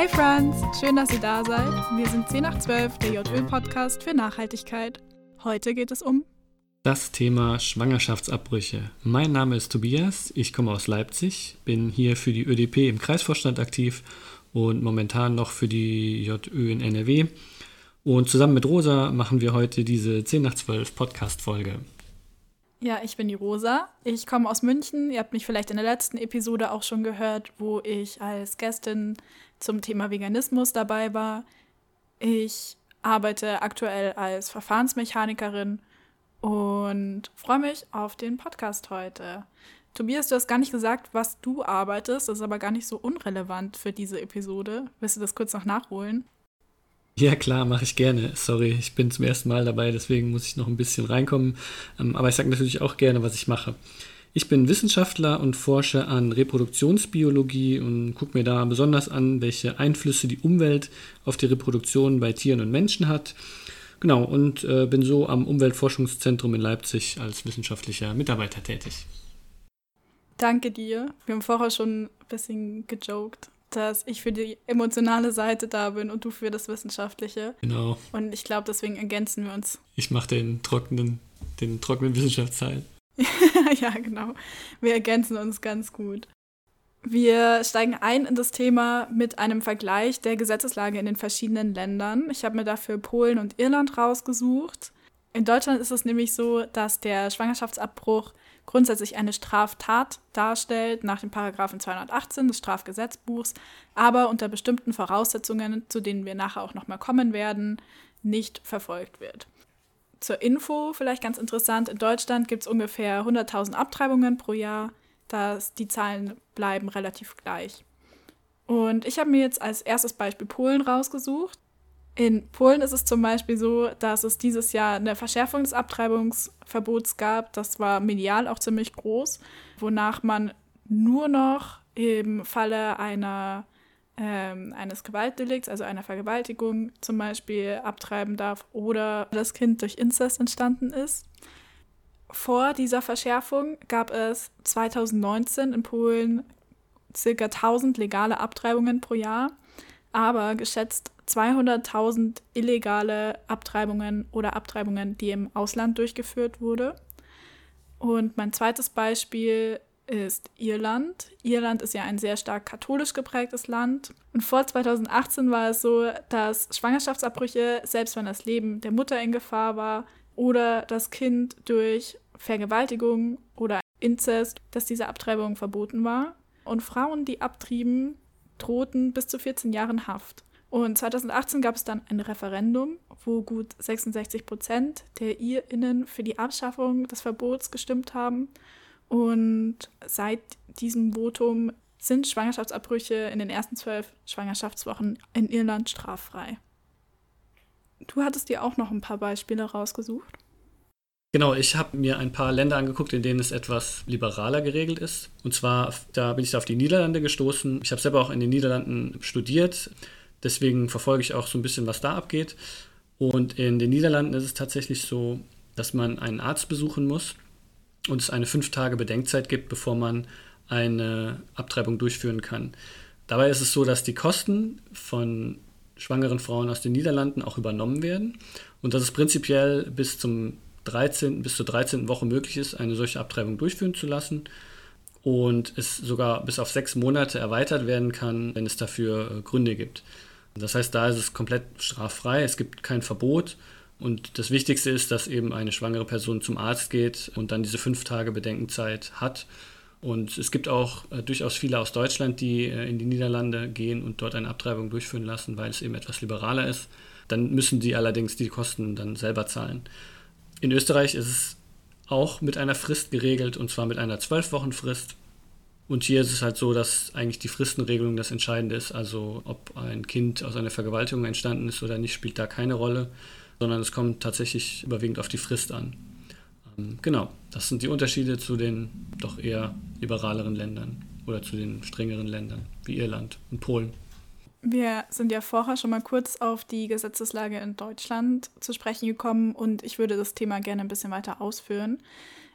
Hey Friends, schön, dass ihr da seid. Wir sind 10 nach 12, der JÖ-Podcast für Nachhaltigkeit. Heute geht es um das Thema Schwangerschaftsabbrüche. Mein Name ist Tobias, ich komme aus Leipzig, bin hier für die ÖDP im Kreisvorstand aktiv und momentan noch für die JÖ in NRW. Und zusammen mit Rosa machen wir heute diese 10 nach 12 Podcast-Folge. Ja, ich bin die Rosa. Ich komme aus München. Ihr habt mich vielleicht in der letzten Episode auch schon gehört, wo ich als Gästin zum Thema Veganismus dabei war. Ich arbeite aktuell als Verfahrensmechanikerin und freue mich auf den Podcast heute. Tobias, du hast gar nicht gesagt, was du arbeitest. Das ist aber gar nicht so unrelevant für diese Episode. Willst du das kurz noch nachholen? Ja, klar, mache ich gerne. Sorry, ich bin zum ersten Mal dabei, deswegen muss ich noch ein bisschen reinkommen. Ähm, aber ich sage natürlich auch gerne, was ich mache. Ich bin Wissenschaftler und forsche an Reproduktionsbiologie und gucke mir da besonders an, welche Einflüsse die Umwelt auf die Reproduktion bei Tieren und Menschen hat. Genau, und äh, bin so am Umweltforschungszentrum in Leipzig als wissenschaftlicher Mitarbeiter tätig. Danke dir. Wir haben vorher schon ein bisschen gejoked dass ich für die emotionale Seite da bin und du für das Wissenschaftliche. Genau. Und ich glaube, deswegen ergänzen wir uns. Ich mache den trockenen, den trockenen Wissenschaftsteil. ja, genau. Wir ergänzen uns ganz gut. Wir steigen ein in das Thema mit einem Vergleich der Gesetzeslage in den verschiedenen Ländern. Ich habe mir dafür Polen und Irland rausgesucht. In Deutschland ist es nämlich so, dass der Schwangerschaftsabbruch grundsätzlich eine Straftat darstellt nach dem Paragraphen 218 des Strafgesetzbuchs, aber unter bestimmten Voraussetzungen, zu denen wir nachher auch nochmal kommen werden, nicht verfolgt wird. Zur Info vielleicht ganz interessant, in Deutschland gibt es ungefähr 100.000 Abtreibungen pro Jahr, das, die Zahlen bleiben relativ gleich. Und ich habe mir jetzt als erstes Beispiel Polen rausgesucht. In Polen ist es zum Beispiel so, dass es dieses Jahr eine Verschärfung des Abtreibungsverbots gab. Das war medial auch ziemlich groß, wonach man nur noch im Falle einer, ähm, eines Gewaltdelikts, also einer Vergewaltigung zum Beispiel, abtreiben darf oder das Kind durch Inzest entstanden ist. Vor dieser Verschärfung gab es 2019 in Polen ca. 1000 legale Abtreibungen pro Jahr, aber geschätzt 200.000 illegale Abtreibungen oder Abtreibungen, die im Ausland durchgeführt wurde. Und mein zweites Beispiel ist Irland. Irland ist ja ein sehr stark katholisch geprägtes Land. Und vor 2018 war es so, dass Schwangerschaftsabbrüche, selbst wenn das Leben der Mutter in Gefahr war oder das Kind durch Vergewaltigung oder Inzest, dass diese Abtreibung verboten war. Und Frauen, die abtrieben, drohten bis zu 14 Jahren Haft. Und 2018 gab es dann ein Referendum, wo gut 66 Prozent der IrInnen für die Abschaffung des Verbots gestimmt haben. Und seit diesem Votum sind Schwangerschaftsabbrüche in den ersten zwölf Schwangerschaftswochen in Irland straffrei. Du hattest dir auch noch ein paar Beispiele rausgesucht. Genau, ich habe mir ein paar Länder angeguckt, in denen es etwas liberaler geregelt ist. Und zwar, da bin ich auf die Niederlande gestoßen. Ich habe selber auch in den Niederlanden studiert. Deswegen verfolge ich auch so ein bisschen, was da abgeht. Und in den Niederlanden ist es tatsächlich so, dass man einen Arzt besuchen muss und es eine fünf Tage Bedenkzeit gibt, bevor man eine Abtreibung durchführen kann. Dabei ist es so, dass die Kosten von schwangeren Frauen aus den Niederlanden auch übernommen werden und dass es prinzipiell bis, zum 13., bis zur 13. Woche möglich ist, eine solche Abtreibung durchführen zu lassen und es sogar bis auf sechs Monate erweitert werden kann, wenn es dafür äh, Gründe gibt. Das heißt, da ist es komplett straffrei, es gibt kein Verbot. Und das Wichtigste ist, dass eben eine schwangere Person zum Arzt geht und dann diese fünf Tage Bedenkenzeit hat. Und es gibt auch äh, durchaus viele aus Deutschland, die äh, in die Niederlande gehen und dort eine Abtreibung durchführen lassen, weil es eben etwas liberaler ist. Dann müssen sie allerdings die Kosten dann selber zahlen. In Österreich ist es auch mit einer Frist geregelt, und zwar mit einer zwölf Wochen Frist. Und hier ist es halt so, dass eigentlich die Fristenregelung das Entscheidende ist. Also ob ein Kind aus einer Vergewaltigung entstanden ist oder nicht, spielt da keine Rolle, sondern es kommt tatsächlich überwiegend auf die Frist an. Ähm, genau, das sind die Unterschiede zu den doch eher liberaleren Ländern oder zu den strengeren Ländern wie Irland und Polen. Wir sind ja vorher schon mal kurz auf die Gesetzeslage in Deutschland zu sprechen gekommen und ich würde das Thema gerne ein bisschen weiter ausführen.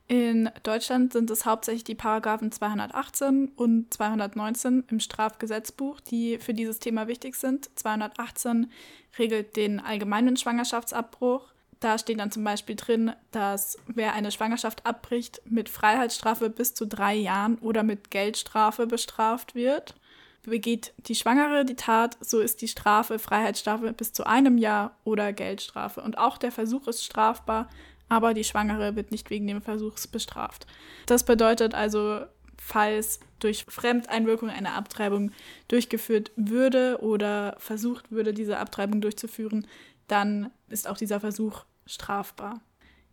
In Deutschland sind es hauptsächlich die Paragraphen 218 und 219 im Strafgesetzbuch, die für dieses Thema wichtig sind. 218 regelt den allgemeinen Schwangerschaftsabbruch. Da steht dann zum Beispiel drin, dass wer eine Schwangerschaft abbricht, mit Freiheitsstrafe bis zu drei Jahren oder mit Geldstrafe bestraft wird. Begeht die Schwangere die Tat, so ist die Strafe Freiheitsstrafe bis zu einem Jahr oder Geldstrafe. Und auch der Versuch ist strafbar, aber die Schwangere wird nicht wegen dem Versuchs bestraft. Das bedeutet also, falls durch Fremdeinwirkung eine Abtreibung durchgeführt würde oder versucht würde, diese Abtreibung durchzuführen, dann ist auch dieser Versuch strafbar.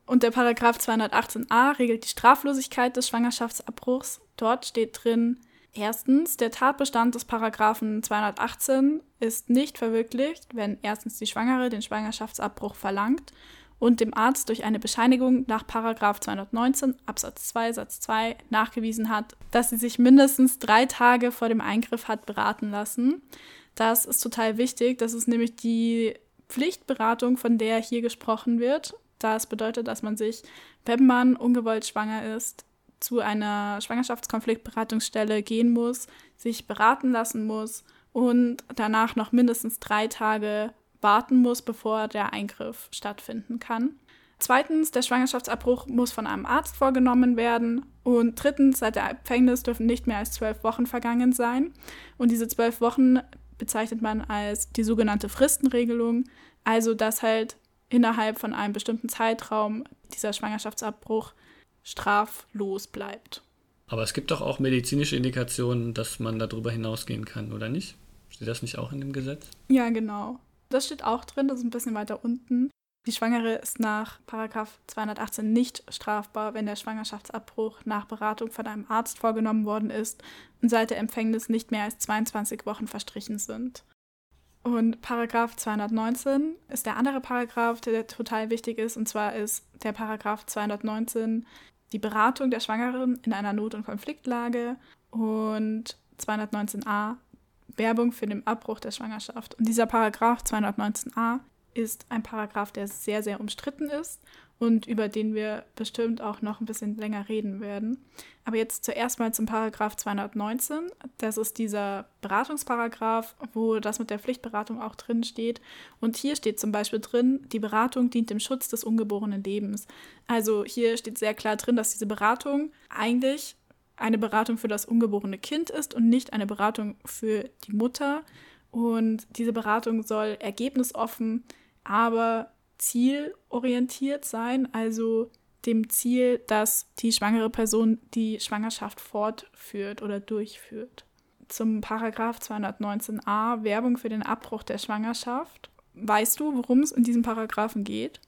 Und der Paragraph 218a regelt die Straflosigkeit des Schwangerschaftsabbruchs. Dort steht drin, erstens, der Tatbestand des Paragraphen 218 ist nicht verwirklicht, wenn erstens die Schwangere den Schwangerschaftsabbruch verlangt und dem Arzt durch eine Bescheinigung nach 219 Absatz 2 Satz 2 nachgewiesen hat, dass sie sich mindestens drei Tage vor dem Eingriff hat beraten lassen. Das ist total wichtig. Das ist nämlich die Pflichtberatung, von der hier gesprochen wird. Das bedeutet, dass man sich, wenn man ungewollt schwanger ist, zu einer Schwangerschaftskonfliktberatungsstelle gehen muss, sich beraten lassen muss und danach noch mindestens drei Tage warten muss, bevor der Eingriff stattfinden kann. Zweitens, der Schwangerschaftsabbruch muss von einem Arzt vorgenommen werden. Und drittens, seit der Empfängnis dürfen nicht mehr als zwölf Wochen vergangen sein. Und diese zwölf Wochen bezeichnet man als die sogenannte Fristenregelung. Also, dass halt innerhalb von einem bestimmten Zeitraum dieser Schwangerschaftsabbruch straflos bleibt. Aber es gibt doch auch medizinische Indikationen, dass man darüber hinausgehen kann, oder nicht? Steht das nicht auch in dem Gesetz? Ja, genau. Das steht auch drin, das ist ein bisschen weiter unten. Die Schwangere ist nach 218 nicht strafbar, wenn der Schwangerschaftsabbruch nach Beratung von einem Arzt vorgenommen worden ist und seit der Empfängnis nicht mehr als 22 Wochen verstrichen sind. Und Paragraph 219 ist der andere Paragraph, der total wichtig ist, und zwar ist der Paragraph 219 die Beratung der Schwangeren in einer Not- und Konfliktlage und 219a Werbung für den Abbruch der Schwangerschaft. Und dieser Paragraph 219a ist ein Paragraph, der sehr, sehr umstritten ist und über den wir bestimmt auch noch ein bisschen länger reden werden. Aber jetzt zuerst mal zum Paragraph 219. Das ist dieser Beratungsparagraph, wo das mit der Pflichtberatung auch drin steht. Und hier steht zum Beispiel drin, die Beratung dient dem Schutz des ungeborenen Lebens. Also hier steht sehr klar drin, dass diese Beratung eigentlich eine Beratung für das ungeborene Kind ist und nicht eine Beratung für die Mutter. Und diese Beratung soll ergebnisoffen, aber zielorientiert sein, also dem Ziel, dass die schwangere Person die Schwangerschaft fortführt oder durchführt. Zum Paragraph 219a Werbung für den Abbruch der Schwangerschaft. Weißt du, worum es in diesem Paragraphen geht?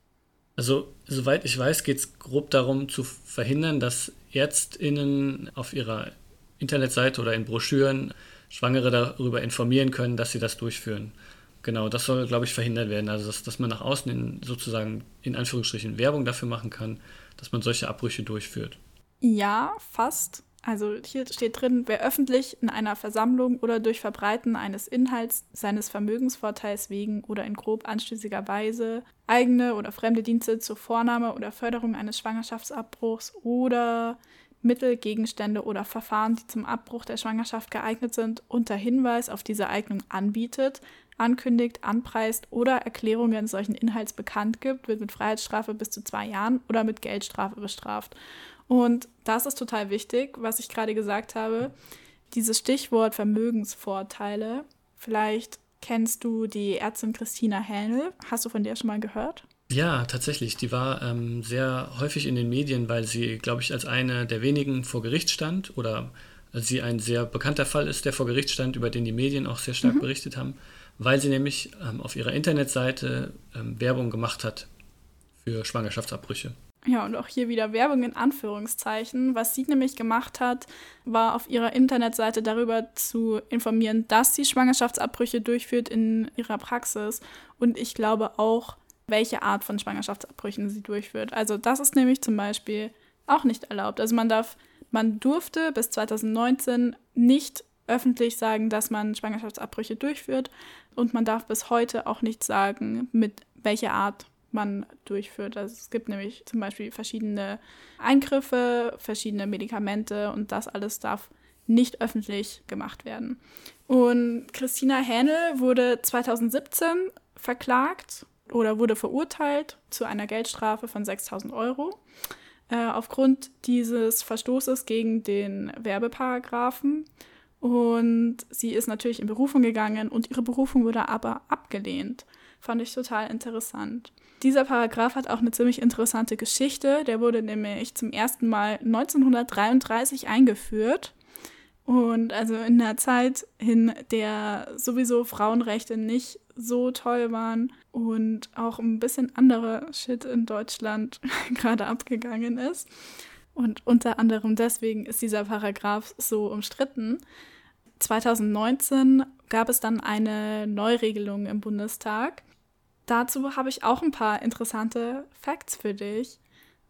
Also, soweit ich weiß, geht es grob darum zu verhindern, dass ÄrztInnen auf ihrer Internetseite oder in Broschüren Schwangere darüber informieren können, dass sie das durchführen. Genau, das soll, glaube ich, verhindert werden. Also, dass, dass man nach außen in, sozusagen in Anführungsstrichen Werbung dafür machen kann, dass man solche Abbrüche durchführt. Ja, fast. Also hier steht drin, wer öffentlich in einer Versammlung oder durch Verbreiten eines Inhalts seines Vermögensvorteils wegen oder in grob anstößiger Weise eigene oder fremde Dienste zur Vornahme oder Förderung eines Schwangerschaftsabbruchs oder Mittel, Gegenstände oder Verfahren, die zum Abbruch der Schwangerschaft geeignet sind, unter Hinweis auf diese Eignung anbietet, ankündigt, anpreist oder Erklärungen solchen Inhalts bekannt gibt, wird mit Freiheitsstrafe bis zu zwei Jahren oder mit Geldstrafe bestraft. Und das ist total wichtig, was ich gerade gesagt habe. Dieses Stichwort Vermögensvorteile. Vielleicht kennst du die Ärztin Christina Hähnel. Hast du von der schon mal gehört? Ja, tatsächlich. Die war ähm, sehr häufig in den Medien, weil sie, glaube ich, als eine der wenigen vor Gericht stand oder sie ein sehr bekannter Fall ist, der vor Gericht stand, über den die Medien auch sehr stark mhm. berichtet haben, weil sie nämlich ähm, auf ihrer Internetseite ähm, Werbung gemacht hat für Schwangerschaftsabbrüche. Ja, und auch hier wieder Werbung in Anführungszeichen. Was sie nämlich gemacht hat, war auf ihrer Internetseite darüber zu informieren, dass sie Schwangerschaftsabbrüche durchführt in ihrer Praxis. Und ich glaube auch, welche Art von Schwangerschaftsabbrüchen sie durchführt. Also das ist nämlich zum Beispiel auch nicht erlaubt. Also man darf, man durfte bis 2019 nicht öffentlich sagen, dass man Schwangerschaftsabbrüche durchführt und man darf bis heute auch nicht sagen, mit welcher Art man durchführt. Also es gibt nämlich zum Beispiel verschiedene Eingriffe, verschiedene Medikamente und das alles darf nicht öffentlich gemacht werden. Und Christina Hähnel wurde 2017 verklagt oder wurde verurteilt zu einer Geldstrafe von 6000 Euro äh, aufgrund dieses Verstoßes gegen den Werbeparagraphen. Und sie ist natürlich in Berufung gegangen und ihre Berufung wurde aber abgelehnt. Fand ich total interessant. Dieser Paragraph hat auch eine ziemlich interessante Geschichte. Der wurde nämlich zum ersten Mal 1933 eingeführt. Und also in der Zeit, in der sowieso Frauenrechte nicht so toll waren und auch ein bisschen andere Shit in Deutschland gerade abgegangen ist. Und unter anderem deswegen ist dieser Paragraph so umstritten. 2019 gab es dann eine Neuregelung im Bundestag. Dazu habe ich auch ein paar interessante Facts für dich.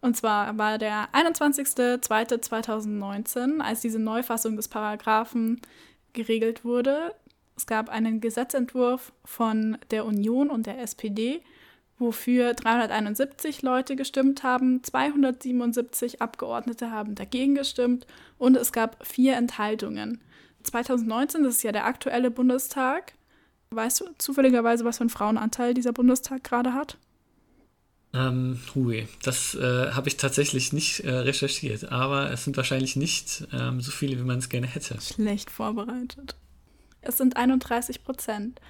Und zwar war der 21.02.2019, als diese Neufassung des Paragraphen geregelt wurde. Es gab einen Gesetzentwurf von der Union und der SPD, wofür 371 Leute gestimmt haben, 277 Abgeordnete haben dagegen gestimmt und es gab vier Enthaltungen. 2019, das ist ja der aktuelle Bundestag. Weißt du zufälligerweise, was für einen Frauenanteil dieser Bundestag gerade hat? Ähm, hui, das äh, habe ich tatsächlich nicht äh, recherchiert, aber es sind wahrscheinlich nicht ähm, so viele, wie man es gerne hätte. Schlecht vorbereitet. Es sind 31 Prozent.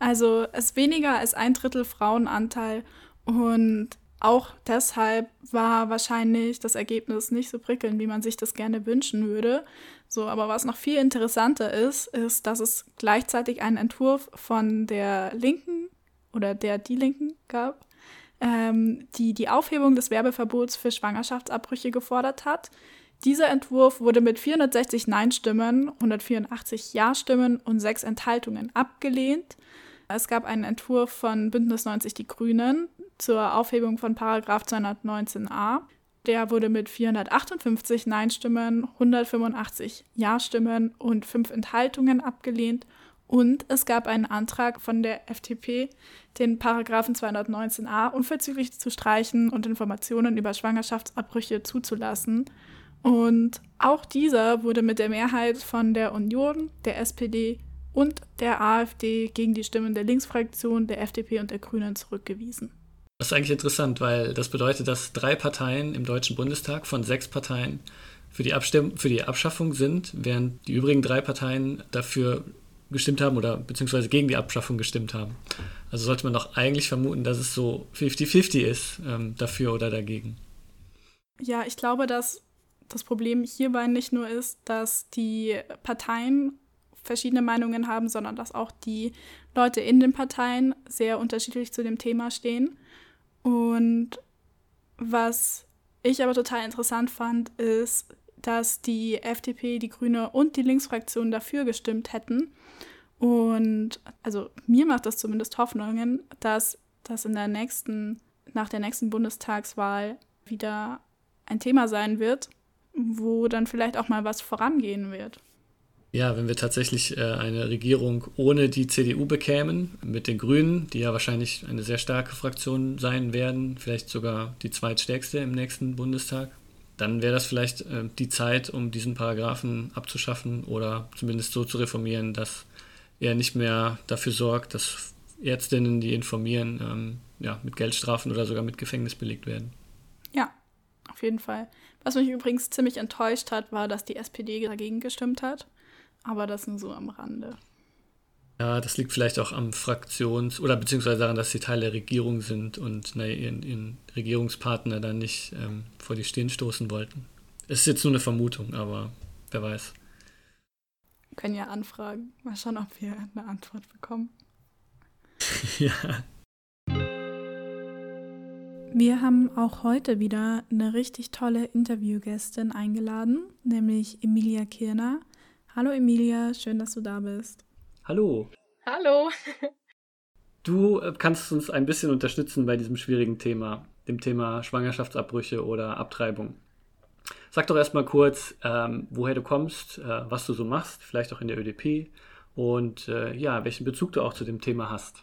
Also es ist weniger als ein Drittel Frauenanteil und auch deshalb war wahrscheinlich das Ergebnis nicht so prickelnd, wie man sich das gerne wünschen würde. So, aber was noch viel interessanter ist, ist, dass es gleichzeitig einen Entwurf von der Linken oder der Die Linken gab, ähm, die die Aufhebung des Werbeverbots für Schwangerschaftsabbrüche gefordert hat. Dieser Entwurf wurde mit 460 Nein-Stimmen, 184 Ja-Stimmen und sechs Enthaltungen abgelehnt. Es gab einen Entwurf von Bündnis 90 Die Grünen zur Aufhebung von Paragraf 219a. Der wurde mit 458 Nein-Stimmen, 185 Ja-Stimmen und fünf Enthaltungen abgelehnt. Und es gab einen Antrag von der FDP, den Paragraphen 219a unverzüglich zu streichen und Informationen über Schwangerschaftsabbrüche zuzulassen. Und auch dieser wurde mit der Mehrheit von der Union, der SPD und der AfD gegen die Stimmen der Linksfraktion, der FDP und der Grünen zurückgewiesen. Das ist eigentlich interessant, weil das bedeutet, dass drei Parteien im Deutschen Bundestag von sechs Parteien für die, Abstimm für die Abschaffung sind, während die übrigen drei Parteien dafür gestimmt haben oder beziehungsweise gegen die Abschaffung gestimmt haben. Also sollte man doch eigentlich vermuten, dass es so 50-50 ist, ähm, dafür oder dagegen. Ja, ich glaube, dass das Problem hierbei nicht nur ist, dass die Parteien verschiedene Meinungen haben, sondern dass auch die Leute in den Parteien sehr unterschiedlich zu dem Thema stehen. Und was ich aber total interessant fand, ist, dass die FDP, die Grüne und die Linksfraktion dafür gestimmt hätten. Und also mir macht das zumindest Hoffnungen, dass das in der nächsten, nach der nächsten Bundestagswahl wieder ein Thema sein wird, wo dann vielleicht auch mal was vorangehen wird. Ja, wenn wir tatsächlich äh, eine Regierung ohne die CDU bekämen, mit den Grünen, die ja wahrscheinlich eine sehr starke Fraktion sein werden, vielleicht sogar die zweitstärkste im nächsten Bundestag, dann wäre das vielleicht äh, die Zeit, um diesen Paragraphen abzuschaffen oder zumindest so zu reformieren, dass er nicht mehr dafür sorgt, dass Ärztinnen, die informieren, ähm, ja, mit Geldstrafen oder sogar mit Gefängnis belegt werden. Ja, auf jeden Fall. Was mich übrigens ziemlich enttäuscht hat, war, dass die SPD dagegen gestimmt hat. Aber das nur so am Rande. Ja, das liegt vielleicht auch am Fraktions- oder beziehungsweise daran, dass sie Teil der Regierung sind und na, ihren, ihren, Regierungspartner dann nicht ähm, vor die Stirn stoßen wollten. Es ist jetzt nur eine Vermutung, aber wer weiß. Wir können ja anfragen. Mal schauen, ob wir eine Antwort bekommen. ja. Wir haben auch heute wieder eine richtig tolle Interviewgästin eingeladen, nämlich Emilia Kirner. Hallo Emilia, schön, dass du da bist. Hallo. Hallo. Du äh, kannst uns ein bisschen unterstützen bei diesem schwierigen Thema, dem Thema Schwangerschaftsabbrüche oder Abtreibung. Sag doch erstmal kurz, ähm, woher du kommst, äh, was du so machst, vielleicht auch in der ÖDP und äh, ja, welchen Bezug du auch zu dem Thema hast.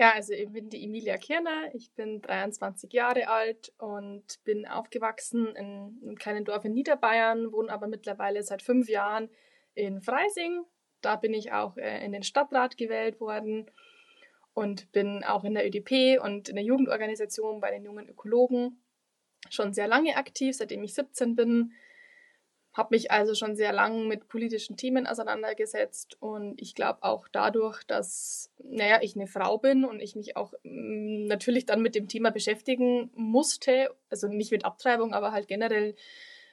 Ja, also ich bin die Emilia Kirner, ich bin 23 Jahre alt und bin aufgewachsen in einem kleinen Dorf in Niederbayern, wohne aber mittlerweile seit fünf Jahren in Freising. Da bin ich auch äh, in den Stadtrat gewählt worden und bin auch in der ÖDP und in der Jugendorganisation bei den jungen Ökologen schon sehr lange aktiv, seitdem ich 17 bin habe mich also schon sehr lang mit politischen Themen auseinandergesetzt und ich glaube auch dadurch, dass, naja, ich eine Frau bin und ich mich auch mm, natürlich dann mit dem Thema beschäftigen musste, also nicht mit Abtreibung, aber halt generell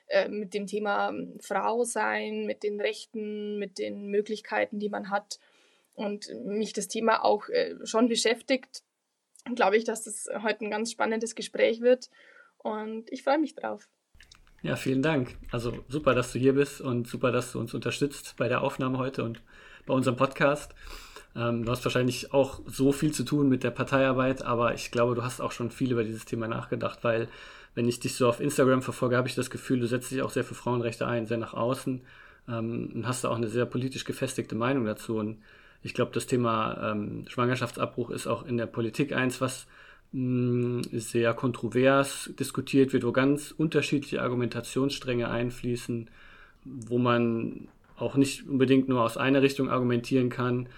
äh, mit dem Thema mm, Frau sein, mit den Rechten, mit den Möglichkeiten, die man hat und mich das Thema auch äh, schon beschäftigt, glaube ich, dass das heute ein ganz spannendes Gespräch wird und ich freue mich drauf. Ja, vielen Dank. Also super, dass du hier bist und super, dass du uns unterstützt bei der Aufnahme heute und bei unserem Podcast. Ähm, du hast wahrscheinlich auch so viel zu tun mit der Parteiarbeit, aber ich glaube, du hast auch schon viel über dieses Thema nachgedacht, weil wenn ich dich so auf Instagram verfolge, habe ich das Gefühl, du setzt dich auch sehr für Frauenrechte ein, sehr nach außen ähm, und hast da auch eine sehr politisch gefestigte Meinung dazu. Und ich glaube, das Thema ähm, Schwangerschaftsabbruch ist auch in der Politik eins, was sehr kontrovers diskutiert wird, wo ganz unterschiedliche Argumentationsstränge einfließen, wo man auch nicht unbedingt nur aus einer Richtung argumentieren kann.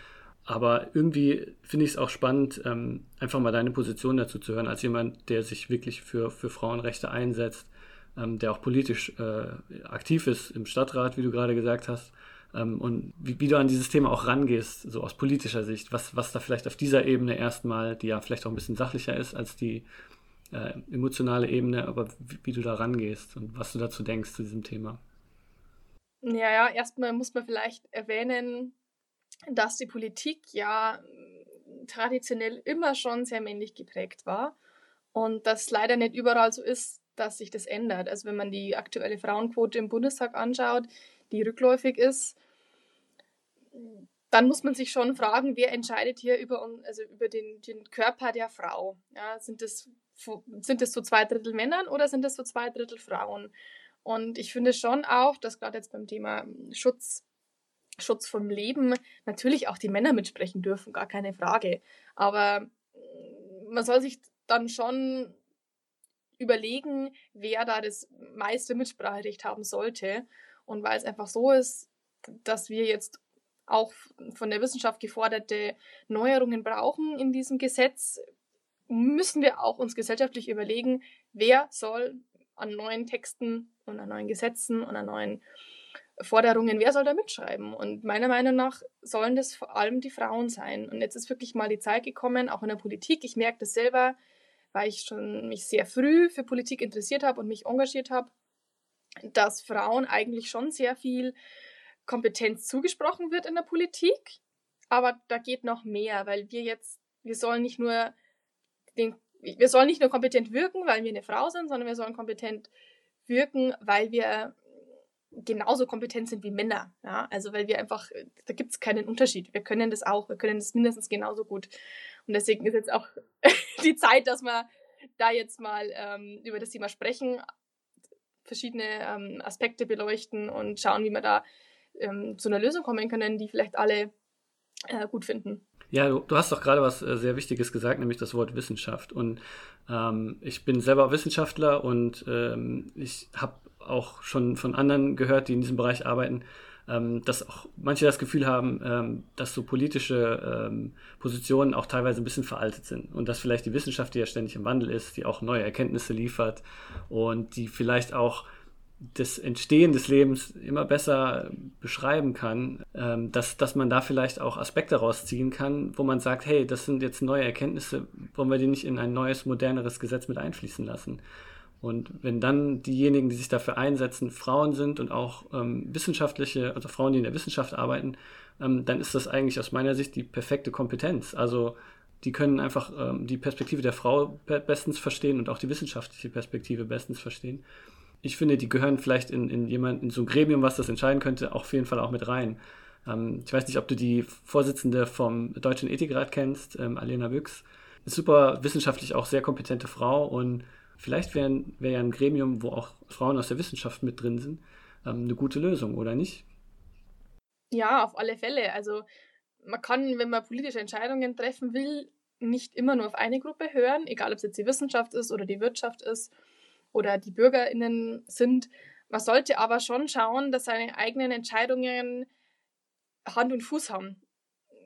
Aber irgendwie finde ich es auch spannend, ähm, einfach mal deine Position dazu zu hören, als jemand, der sich wirklich für, für Frauenrechte einsetzt, ähm, der auch politisch äh, aktiv ist im Stadtrat, wie du gerade gesagt hast. Ähm, und wie, wie, du an dieses Thema auch rangehst, so aus politischer Sicht, was, was da vielleicht auf dieser Ebene erstmal, die ja vielleicht auch ein bisschen sachlicher ist als die äh, emotionale Ebene, aber wie, wie, du da rangehst und was du dazu denkst zu diesem Thema. Ja, ja, erstmal muss man vielleicht erwähnen, dass die Politik ja traditionell immer schon sehr männlich geprägt war und das leider nicht überall so ist, dass sich das ändert. Also wenn man die aktuelle Frauenquote im Bundestag anschaut, die rückläufig ist, dann muss man sich schon fragen, wer entscheidet hier über, also über den, den Körper der Frau? Ja, sind, das, sind so zwei Drittel Männern oder sind das so zwei Drittel Frauen? Und ich finde schon auch, dass gerade jetzt beim Thema Schutz, Schutz vom Leben natürlich auch die Männer mitsprechen dürfen, gar keine Frage. Aber man soll sich dann schon überlegen, wer da das meiste Mitspracherecht haben sollte. Und weil es einfach so ist, dass wir jetzt auch von der Wissenschaft geforderte Neuerungen brauchen in diesem Gesetz, müssen wir auch uns gesellschaftlich überlegen, wer soll an neuen Texten und an neuen Gesetzen und an neuen Forderungen, wer soll da mitschreiben? Und meiner Meinung nach sollen das vor allem die Frauen sein. Und jetzt ist wirklich mal die Zeit gekommen, auch in der Politik. Ich merke das selber, weil ich schon mich sehr früh für Politik interessiert habe und mich engagiert habe, dass Frauen eigentlich schon sehr viel Kompetenz zugesprochen wird in der Politik, aber da geht noch mehr, weil wir jetzt, wir sollen nicht nur den, wir sollen nicht nur kompetent wirken, weil wir eine Frau sind, sondern wir sollen kompetent wirken, weil wir genauso kompetent sind wie Männer. Ja? Also weil wir einfach, da gibt es keinen Unterschied. Wir können das auch, wir können das mindestens genauso gut. Und deswegen ist jetzt auch die Zeit, dass wir da jetzt mal ähm, über das Thema sprechen, verschiedene ähm, Aspekte beleuchten und schauen, wie wir da ähm, zu einer Lösung kommen können, die vielleicht alle äh, gut finden. Ja, du, du, hast doch gerade was äh, sehr Wichtiges gesagt, nämlich das Wort Wissenschaft. Und ähm, ich bin selber Wissenschaftler und ähm, ich habe auch schon von anderen gehört, die in diesem Bereich arbeiten, ähm, dass auch manche das Gefühl haben, ähm, dass so politische ähm, Positionen auch teilweise ein bisschen veraltet sind und dass vielleicht die Wissenschaft, die ja ständig im Wandel ist, die auch neue Erkenntnisse liefert und die vielleicht auch das Entstehen des Lebens immer besser beschreiben kann, ähm, dass, dass man da vielleicht auch Aspekte rausziehen kann, wo man sagt, hey, das sind jetzt neue Erkenntnisse, wollen wir die nicht in ein neues, moderneres Gesetz mit einfließen lassen? Und wenn dann diejenigen, die sich dafür einsetzen, Frauen sind und auch ähm, wissenschaftliche, also Frauen, die in der Wissenschaft arbeiten, ähm, dann ist das eigentlich aus meiner Sicht die perfekte Kompetenz. Also die können einfach ähm, die Perspektive der Frau bestens verstehen und auch die wissenschaftliche Perspektive bestens verstehen. Ich finde, die gehören vielleicht in, in jemand, in so ein Gremium, was das entscheiden könnte, auch auf jeden Fall auch mit rein. Ähm, ich weiß nicht, ob du die Vorsitzende vom Deutschen Ethikrat kennst, ähm, Alena Büchs. Super wissenschaftlich auch sehr kompetente Frau und Vielleicht wäre wär ja ein Gremium, wo auch Frauen aus der Wissenschaft mit drin sind, ähm, eine gute Lösung, oder nicht? Ja, auf alle Fälle. Also man kann, wenn man politische Entscheidungen treffen will, nicht immer nur auf eine Gruppe hören, egal ob es jetzt die Wissenschaft ist oder die Wirtschaft ist oder die BürgerInnen sind. Man sollte aber schon schauen, dass seine eigenen Entscheidungen Hand und Fuß haben.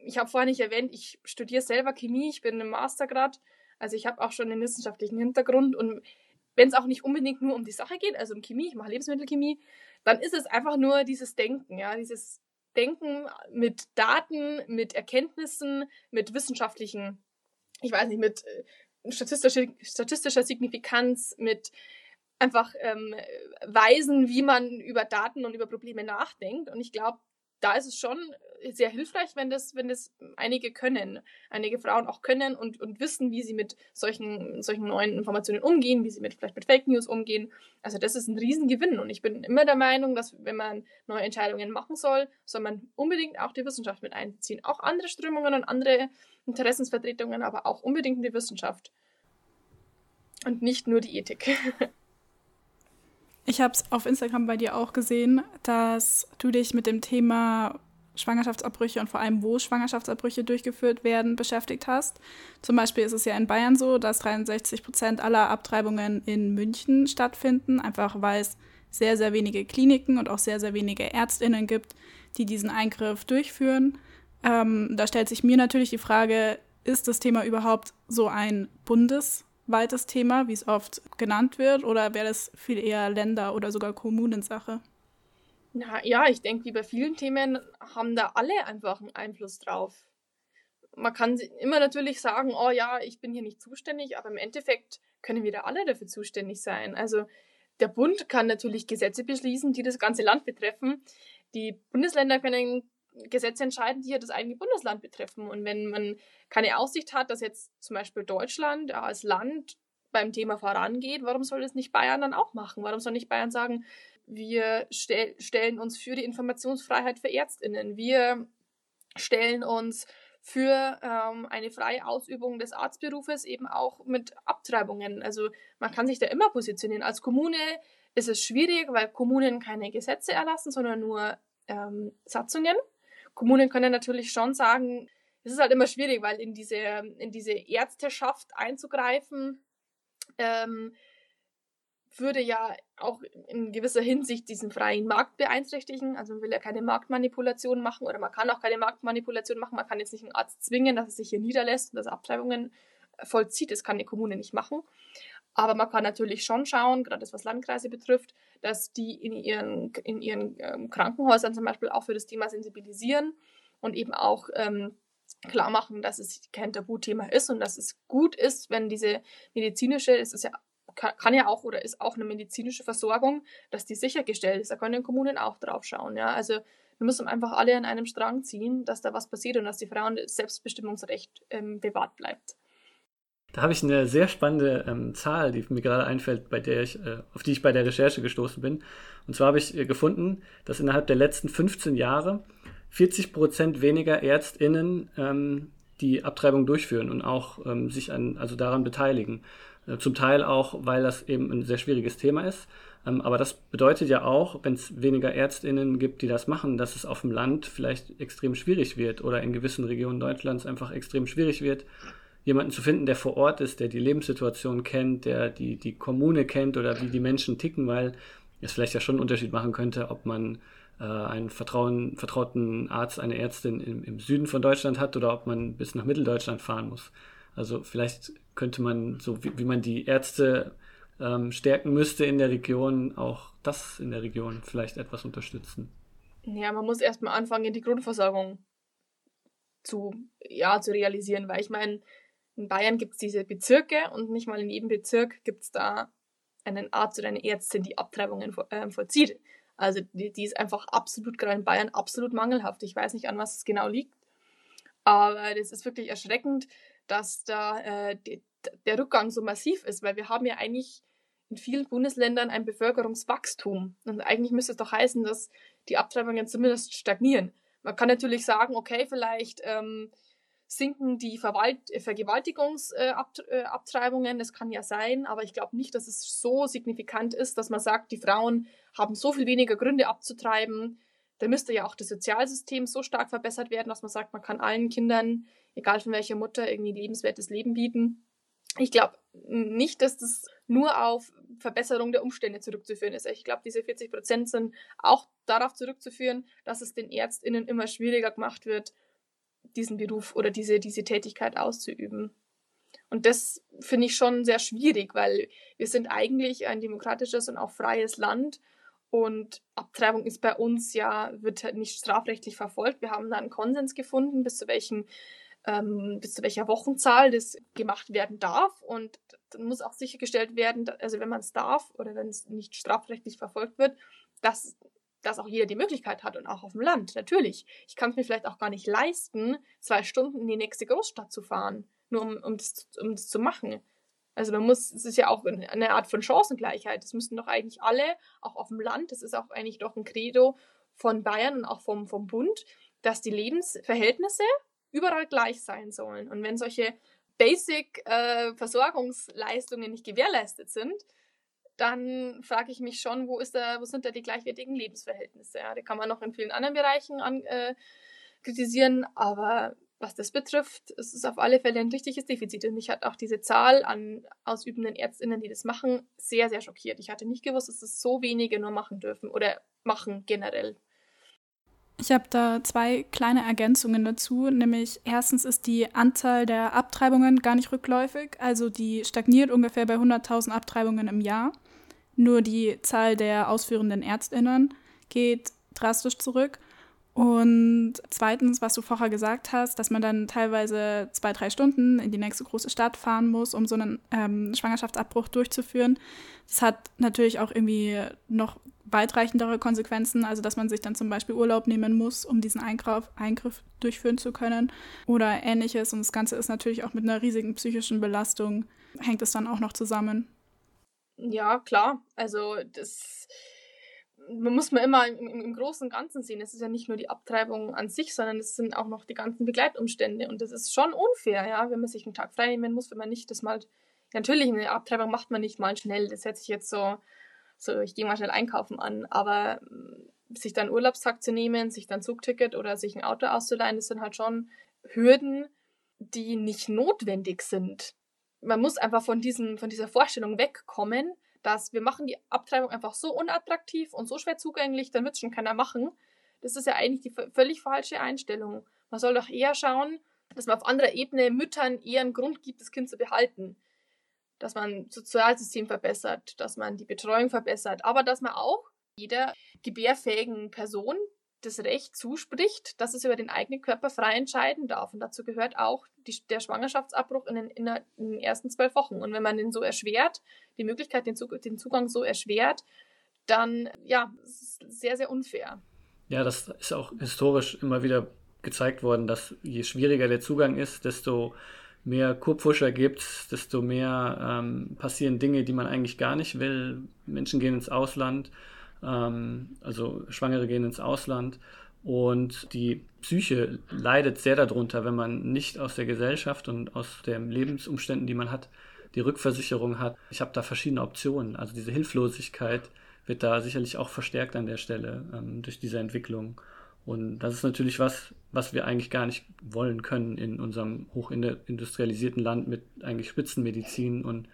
Ich habe vorhin nicht erwähnt, ich studiere selber Chemie, ich bin im Mastergrad, also ich habe auch schon einen wissenschaftlichen Hintergrund und wenn es auch nicht unbedingt nur um die Sache geht, also um Chemie, ich mache Lebensmittelchemie, dann ist es einfach nur dieses Denken, ja, dieses Denken mit Daten, mit Erkenntnissen, mit wissenschaftlichen, ich weiß nicht, mit äh, statistischer, statistischer Signifikanz, mit einfach ähm, Weisen, wie man über Daten und über Probleme nachdenkt. Und ich glaube, da ist es schon sehr hilfreich, wenn das, wenn das einige können, einige Frauen auch können und, und wissen, wie sie mit solchen, solchen neuen Informationen umgehen, wie sie mit vielleicht mit Fake News umgehen. Also das ist ein Riesengewinn. Und ich bin immer der Meinung, dass wenn man neue Entscheidungen machen soll, soll man unbedingt auch die Wissenschaft mit einbeziehen. Auch andere Strömungen und andere Interessensvertretungen, aber auch unbedingt die Wissenschaft. Und nicht nur die Ethik. Ich habe es auf Instagram bei dir auch gesehen, dass du dich mit dem Thema Schwangerschaftsabbrüche und vor allem, wo Schwangerschaftsabbrüche durchgeführt werden, beschäftigt hast. Zum Beispiel ist es ja in Bayern so, dass 63 Prozent aller Abtreibungen in München stattfinden, einfach weil es sehr, sehr wenige Kliniken und auch sehr, sehr wenige Ärztinnen gibt, die diesen Eingriff durchführen. Ähm, da stellt sich mir natürlich die Frage, ist das Thema überhaupt so ein Bundes- weites Thema, wie es oft genannt wird, oder wäre das viel eher Länder- oder sogar Kommunensache? Na, ja, ich denke, wie bei vielen Themen haben da alle einfach einen Einfluss drauf. Man kann immer natürlich sagen, oh ja, ich bin hier nicht zuständig, aber im Endeffekt können wir da alle dafür zuständig sein. Also der Bund kann natürlich Gesetze beschließen, die das ganze Land betreffen. Die Bundesländer können Gesetze entscheiden, die ja das eigene Bundesland betreffen. Und wenn man keine Aussicht hat, dass jetzt zum Beispiel Deutschland als Land beim Thema vorangeht, warum soll das nicht Bayern dann auch machen? Warum soll nicht Bayern sagen, wir stell, stellen uns für die Informationsfreiheit für Ärztinnen, wir stellen uns für ähm, eine freie Ausübung des Arztberufes eben auch mit Abtreibungen. Also man kann sich da immer positionieren. Als Kommune ist es schwierig, weil Kommunen keine Gesetze erlassen, sondern nur ähm, Satzungen. Kommunen können natürlich schon sagen, es ist halt immer schwierig, weil in diese, in diese Ärzteschaft einzugreifen, ähm, würde ja auch in gewisser Hinsicht diesen freien Markt beeinträchtigen. Also man will ja keine Marktmanipulation machen oder man kann auch keine Marktmanipulation machen. Man kann jetzt nicht einen Arzt zwingen, dass er sich hier niederlässt und dass Abtreibungen vollzieht. Das kann eine Kommune nicht machen. Aber man kann natürlich schon schauen, gerade was Landkreise betrifft, dass die in ihren, in ihren ähm, Krankenhäusern zum Beispiel auch für das Thema sensibilisieren und eben auch ähm, klar machen, dass es kein Tabuthema ist und dass es gut ist, wenn diese medizinische, es ist ja kann, ja auch oder ist auch eine medizinische Versorgung, dass die sichergestellt ist. Da können Kommunen auch drauf schauen. Ja? Also wir müssen einfach alle an einem Strang ziehen, dass da was passiert und dass die Frauen Selbstbestimmungsrecht ähm, bewahrt bleibt. Da habe ich eine sehr spannende ähm, Zahl, die mir gerade einfällt, bei der ich, äh, auf die ich bei der Recherche gestoßen bin. Und zwar habe ich äh, gefunden, dass innerhalb der letzten 15 Jahre 40 Prozent weniger ÄrztInnen ähm, die Abtreibung durchführen und auch ähm, sich an, also daran beteiligen. Äh, zum Teil auch, weil das eben ein sehr schwieriges Thema ist. Ähm, aber das bedeutet ja auch, wenn es weniger ÄrztInnen gibt, die das machen, dass es auf dem Land vielleicht extrem schwierig wird oder in gewissen Regionen Deutschlands einfach extrem schwierig wird, jemanden zu finden, der vor Ort ist, der die Lebenssituation kennt, der die, die Kommune kennt oder wie die Menschen ticken, weil es vielleicht ja schon einen Unterschied machen könnte, ob man äh, einen vertrauen, vertrauten Arzt, eine Ärztin im, im Süden von Deutschland hat oder ob man bis nach Mitteldeutschland fahren muss. Also vielleicht könnte man, so wie, wie man die Ärzte ähm, stärken müsste in der Region, auch das in der Region vielleicht etwas unterstützen. Ja, man muss erstmal anfangen, die Grundversorgung zu, ja, zu realisieren, weil ich meine, in Bayern gibt es diese Bezirke und nicht mal in jedem Bezirk gibt es da einen Arzt oder eine Ärztin, die Abtreibungen äh, vollzieht. Also die, die ist einfach absolut, gerade in Bayern, absolut mangelhaft. Ich weiß nicht, an was es genau liegt. Aber das ist wirklich erschreckend, dass da äh, die, der Rückgang so massiv ist, weil wir haben ja eigentlich in vielen Bundesländern ein Bevölkerungswachstum. Und eigentlich müsste es doch heißen, dass die Abtreibungen zumindest stagnieren. Man kann natürlich sagen, okay, vielleicht ähm, sinken die Verwalt Vergewaltigungsabtreibungen, das kann ja sein, aber ich glaube nicht, dass es so signifikant ist, dass man sagt, die Frauen haben so viel weniger Gründe abzutreiben, Da müsste ja auch das Sozialsystem so stark verbessert werden, dass man sagt, man kann allen Kindern, egal von welcher Mutter, irgendwie ein lebenswertes Leben bieten. Ich glaube nicht, dass das nur auf Verbesserung der Umstände zurückzuführen ist. Ich glaube, diese 40 Prozent sind auch darauf zurückzuführen, dass es den ÄrztInnen immer schwieriger gemacht wird, diesen Beruf oder diese, diese Tätigkeit auszuüben. Und das finde ich schon sehr schwierig, weil wir sind eigentlich ein demokratisches und auch freies Land und Abtreibung ist bei uns ja, wird halt nicht strafrechtlich verfolgt. Wir haben da einen Konsens gefunden, bis zu welchem ähm, bis zu welcher Wochenzahl das gemacht werden darf. Und dann muss auch sichergestellt werden, also wenn man es darf oder wenn es nicht strafrechtlich verfolgt wird, dass, dass auch jeder die Möglichkeit hat und auch auf dem Land, natürlich. Ich kann es mir vielleicht auch gar nicht leisten, zwei Stunden in die nächste Großstadt zu fahren, nur um, um, das, um das zu machen. Also man muss, es ist ja auch eine Art von Chancengleichheit. Das müssten doch eigentlich alle, auch auf dem Land, das ist auch eigentlich doch ein Credo von Bayern und auch vom, vom Bund, dass die Lebensverhältnisse überall gleich sein sollen. Und wenn solche Basic-Versorgungsleistungen äh, nicht gewährleistet sind, dann frage ich mich schon, wo, ist da, wo sind da die gleichwertigen Lebensverhältnisse? Ja, die kann man noch in vielen anderen Bereichen an, äh, kritisieren, aber was das betrifft, ist es auf alle Fälle ein richtiges Defizit. Und mich hat auch diese Zahl an ausübenden Ärztinnen, die das machen, sehr, sehr schockiert. Ich hatte nicht gewusst, dass es so wenige nur machen dürfen oder machen generell. Ich habe da zwei kleine Ergänzungen dazu, nämlich erstens ist die Anzahl der Abtreibungen gar nicht rückläufig, also die stagniert ungefähr bei 100.000 Abtreibungen im Jahr. Nur die Zahl der ausführenden Ärztinnen geht drastisch zurück. Und zweitens, was du vorher gesagt hast, dass man dann teilweise zwei, drei Stunden in die nächste große Stadt fahren muss, um so einen ähm, Schwangerschaftsabbruch durchzuführen. Das hat natürlich auch irgendwie noch weitreichendere Konsequenzen, also dass man sich dann zum Beispiel Urlaub nehmen muss, um diesen Eingriff, Eingriff durchführen zu können oder ähnliches. Und das Ganze ist natürlich auch mit einer riesigen psychischen Belastung, hängt es dann auch noch zusammen. Ja, klar. Also das man muss man immer im, im, Großen und Ganzen sehen. Es ist ja nicht nur die Abtreibung an sich, sondern es sind auch noch die ganzen Begleitumstände. Und das ist schon unfair, ja, wenn man sich einen Tag frei nehmen muss, wenn man nicht das mal. Natürlich, eine Abtreibung macht man nicht mal schnell. Das hört sich jetzt so, so ich gehe mal schnell einkaufen an. Aber mm, sich dann Urlaubstag zu nehmen, sich dann Zugticket oder sich ein Auto auszuleihen, das sind halt schon Hürden, die nicht notwendig sind. Man muss einfach von, diesen, von dieser Vorstellung wegkommen, dass wir machen die Abtreibung einfach so unattraktiv und so schwer zugänglich, dann wird es schon keiner machen. Das ist ja eigentlich die völlig falsche Einstellung. Man soll doch eher schauen, dass man auf anderer Ebene Müttern eher einen Grund gibt, das Kind zu behalten. Dass man das Sozialsystem verbessert, dass man die Betreuung verbessert, aber dass man auch jeder gebärfähigen Person das Recht zuspricht, dass es über den eigenen Körper frei entscheiden darf. Und dazu gehört auch die, der Schwangerschaftsabbruch in den, in, den, ersten zwölf Wochen. Und wenn man den so erschwert, die Möglichkeit, den, den Zugang so erschwert, dann ja, sehr, sehr unfair. Ja, das ist auch historisch immer wieder gezeigt worden, dass je schwieriger der Zugang ist, desto mehr Kurpfuscher gibt es, desto mehr ähm, passieren Dinge, die man eigentlich gar nicht will. Menschen gehen ins Ausland ähm, also Schwangere gehen ins Ausland und die Psyche leidet sehr darunter, wenn man nicht aus der Gesellschaft und aus den Lebensumständen, die man hat, die Rückversicherung hat. Ich habe da verschiedene Optionen. Also diese Hilflosigkeit wird da sicherlich auch verstärkt an der Stelle ähm, durch diese Entwicklung. Und das ist natürlich was, was wir eigentlich gar nicht wollen können in unserem hochindustrialisierten Land mit eigentlich Spitzenmedizin und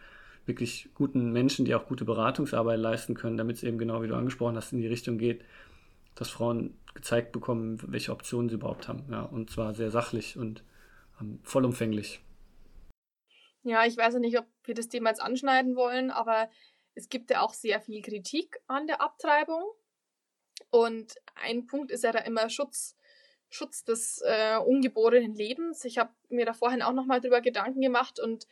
wirklich guten Menschen, die auch gute Beratungsarbeit leisten können, damit es eben genau wie du angesprochen hast, in die Richtung geht, dass Frauen gezeigt bekommen, welche Optionen sie überhaupt haben. Ja, und zwar sehr sachlich und ähm, vollumfänglich. Ja, ich weiß ja nicht, ob wir das Thema jetzt anschneiden wollen, aber es gibt ja auch sehr viel Kritik an der Abtreibung. Und ein Punkt ist ja da immer Schutz, Schutz des äh, ungeborenen Lebens. Ich habe mir da vorhin auch nochmal drüber Gedanken gemacht und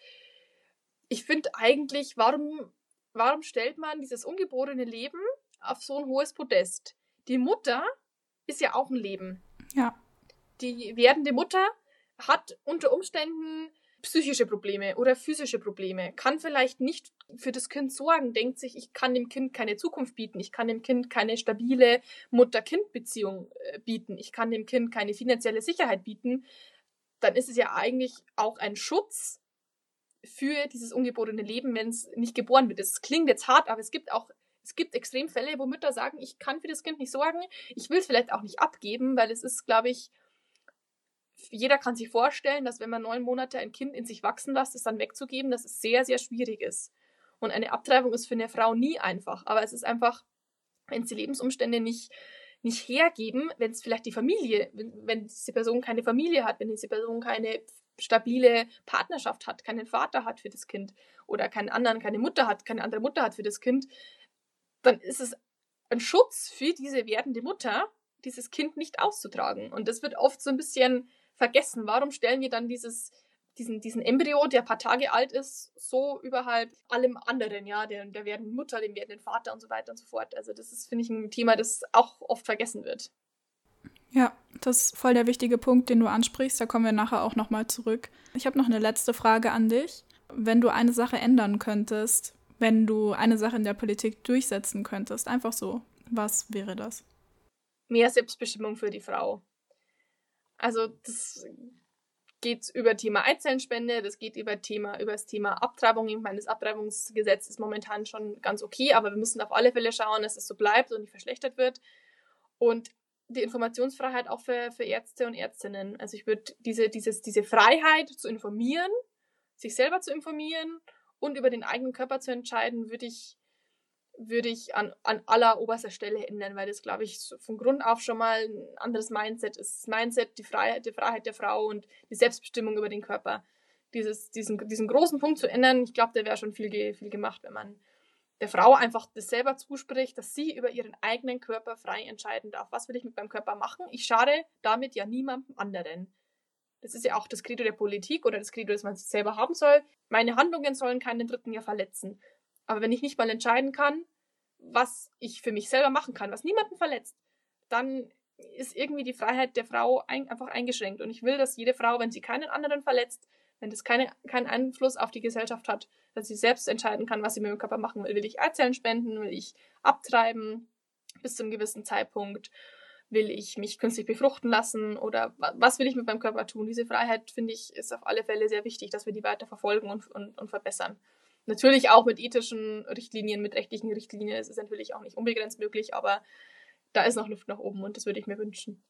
ich finde eigentlich, warum, warum stellt man dieses ungeborene Leben auf so ein hohes Podest? Die Mutter ist ja auch ein Leben. Ja. Die werdende Mutter hat unter Umständen psychische Probleme oder physische Probleme, kann vielleicht nicht für das Kind sorgen, denkt sich, ich kann dem Kind keine Zukunft bieten, ich kann dem Kind keine stabile Mutter-Kind-Beziehung äh, bieten, ich kann dem Kind keine finanzielle Sicherheit bieten, dann ist es ja eigentlich auch ein Schutz für dieses ungeborene Leben, wenn es nicht geboren wird. Es klingt jetzt hart, aber es gibt auch Es gibt Extremfälle, wo Mütter sagen, ich kann für das Kind nicht sorgen, ich will es vielleicht auch nicht abgeben, weil es ist, glaube ich, jeder kann sich vorstellen, dass wenn man neun Monate ein Kind in sich wachsen lässt, es dann wegzugeben, dass es sehr, sehr schwierig ist. Und eine Abtreibung ist für eine Frau nie einfach. Aber es ist einfach, wenn es die Lebensumstände nicht, nicht hergeben, wenn es vielleicht die Familie, wenn, wenn diese Person keine Familie hat, wenn diese Person keine stabile Partnerschaft hat, keinen Vater hat für das Kind oder keinen anderen, keine Mutter hat, keine andere Mutter hat für das Kind, dann ist es ein Schutz für diese werdende Mutter, dieses Kind nicht auszutragen. Und das wird oft so ein bisschen vergessen. Warum stellen wir dann dieses, diesen, diesen Embryo, der ein paar Tage alt ist, so überhalb allem anderen, ja, der, der werdenden Mutter, dem werdenden Vater und so weiter und so fort. Also das ist, finde ich, ein Thema, das auch oft vergessen wird. Ja, das ist voll der wichtige Punkt, den du ansprichst. Da kommen wir nachher auch nochmal zurück. Ich habe noch eine letzte Frage an dich. Wenn du eine Sache ändern könntest, wenn du eine Sache in der Politik durchsetzen könntest, einfach so, was wäre das? Mehr Selbstbestimmung für die Frau. Also das geht über Thema Eizellenspende, das geht über Thema über das Thema Abtreibung. Ich meine, das Abtreibungsgesetz ist momentan schon ganz okay, aber wir müssen auf alle Fälle schauen, dass es so bleibt und nicht verschlechtert wird. Und die Informationsfreiheit auch für, für Ärzte und Ärztinnen. Also ich würde diese, dieses, diese Freiheit zu informieren, sich selber zu informieren und über den eigenen Körper zu entscheiden, würde ich, würde ich an, an aller oberster Stelle ändern, weil das, glaube ich, von Grund auf schon mal ein anderes Mindset ist. Das Mindset, die Freiheit, die Freiheit der Frau und die Selbstbestimmung über den Körper. Dieses, diesen, diesen großen Punkt zu ändern, ich glaube, der wäre schon viel, viel gemacht, wenn man der Frau einfach das selber zuspricht, dass sie über ihren eigenen Körper frei entscheiden darf. Was will ich mit meinem Körper machen? Ich schade damit ja niemandem anderen. Das ist ja auch das Credo der Politik oder das Credo, das man selber haben soll. Meine Handlungen sollen keinen Dritten ja verletzen. Aber wenn ich nicht mal entscheiden kann, was ich für mich selber machen kann, was niemanden verletzt, dann ist irgendwie die Freiheit der Frau ein, einfach eingeschränkt. Und ich will, dass jede Frau, wenn sie keinen anderen verletzt, wenn das keine, keinen Einfluss auf die Gesellschaft hat, dass sie selbst entscheiden kann, was sie mit dem Körper machen will. Will ich Eizellen spenden? Will ich abtreiben bis zu einem gewissen Zeitpunkt? Will ich mich künstlich befruchten lassen? Oder was will ich mit meinem Körper tun? Diese Freiheit, finde ich, ist auf alle Fälle sehr wichtig, dass wir die weiter verfolgen und, und, und verbessern. Natürlich auch mit ethischen Richtlinien, mit rechtlichen Richtlinien. Es ist natürlich auch nicht unbegrenzt möglich, aber da ist noch Luft nach oben und das würde ich mir wünschen.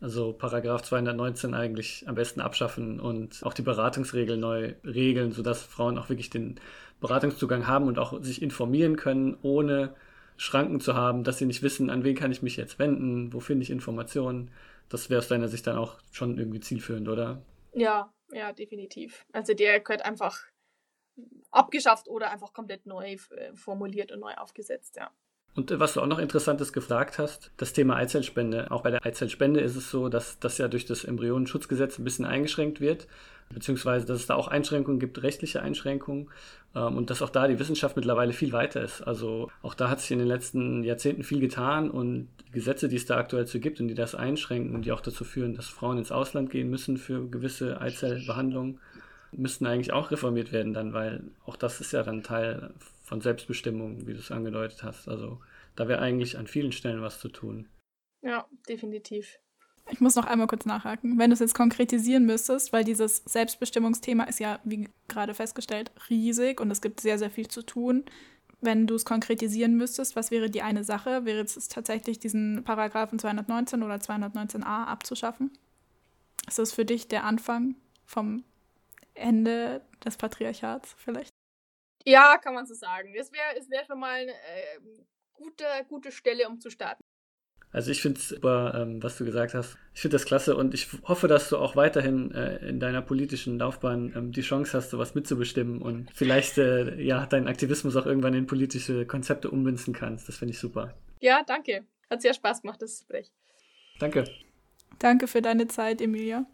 Also Paragraph 219 eigentlich am besten abschaffen und auch die Beratungsregeln neu regeln, sodass Frauen auch wirklich den Beratungszugang haben und auch sich informieren können, ohne Schranken zu haben, dass sie nicht wissen, an wen kann ich mich jetzt wenden, wo finde ich Informationen. Das wäre aus deiner Sicht dann auch schon irgendwie zielführend, oder? Ja, ja, definitiv. Also der gehört einfach abgeschafft oder einfach komplett neu äh, formuliert und neu aufgesetzt, ja. Und was du auch noch Interessantes gefragt hast, das Thema Eizellspende. Auch bei der Eizellspende ist es so, dass das ja durch das Embryonenschutzgesetz ein bisschen eingeschränkt wird, beziehungsweise dass es da auch Einschränkungen gibt, rechtliche Einschränkungen, ähm, und dass auch da die Wissenschaft mittlerweile viel weiter ist. Also auch da hat sich in den letzten Jahrzehnten viel getan und die Gesetze, die es da aktuell zu gibt und die das einschränken und die auch dazu führen, dass Frauen ins Ausland gehen müssen für gewisse Eizellbehandlungen, müssten eigentlich auch reformiert werden dann, weil auch das ist ja dann Teil von Selbstbestimmung, wie du es angedeutet hast. Also da wäre eigentlich an vielen Stellen was zu tun. Ja, definitiv. Ich muss noch einmal kurz nachhaken. Wenn du es jetzt konkretisieren müsstest, weil dieses Selbstbestimmungsthema ist ja, wie gerade festgestellt, riesig und es gibt sehr, sehr viel zu tun. Wenn du es konkretisieren müsstest, was wäre die eine Sache? Wäre es tatsächlich diesen Paragraphen 219 oder 219a abzuschaffen? Ist das für dich der Anfang vom Ende des Patriarchats vielleicht? Ja, kann man so sagen. Es wäre es wär schon mal eine äh, gute, gute Stelle, um zu starten. Also ich finde es super, ähm, was du gesagt hast. Ich finde das klasse und ich hoffe, dass du auch weiterhin äh, in deiner politischen Laufbahn ähm, die Chance hast, sowas mitzubestimmen und vielleicht äh, ja deinen Aktivismus auch irgendwann in politische Konzepte ummünzen kannst. Das finde ich super. Ja, danke. Hat sehr Spaß gemacht, das Gespräch. Danke. Danke für deine Zeit, Emilia.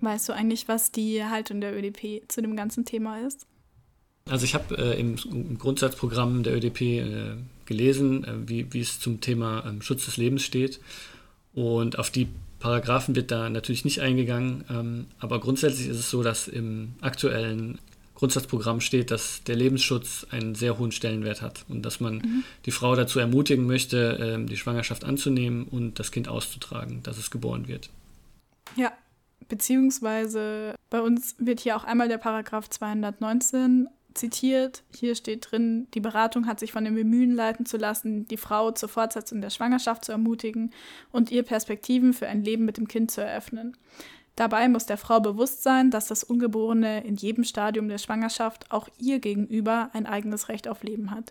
Weißt du eigentlich, was die Haltung der ÖDP zu dem ganzen Thema ist? Also ich habe äh, im, im, Grundsatzprogramm der ÖDP äh, gelesen, äh, wie, wie, es zum Thema ähm, Schutz des Lebens steht. Und auf die Paragraphen wird da natürlich nicht eingegangen. Ähm, aber grundsätzlich ist es so, dass im aktuellen Grundsatzprogramm steht, dass der Lebensschutz einen sehr hohen Stellenwert hat und dass man mhm. die Frau dazu ermutigen möchte, ähm, die Schwangerschaft anzunehmen und das Kind auszutragen, dass es geboren wird. Ja, beziehungsweise bei uns wird hier auch einmal der Paragraph 219 zitiert, hier steht drin, die Beratung hat sich von dem Bemühen leiten zu lassen, die Frau zur Fortsetzung der Schwangerschaft zu ermutigen und ihr Perspektiven für ein Leben mit dem Kind zu eröffnen. Dabei muss der Frau bewusst sein, dass das Ungeborene in jedem Stadium der Schwangerschaft auch ihr gegenüber ein eigenes Recht auf Leben hat.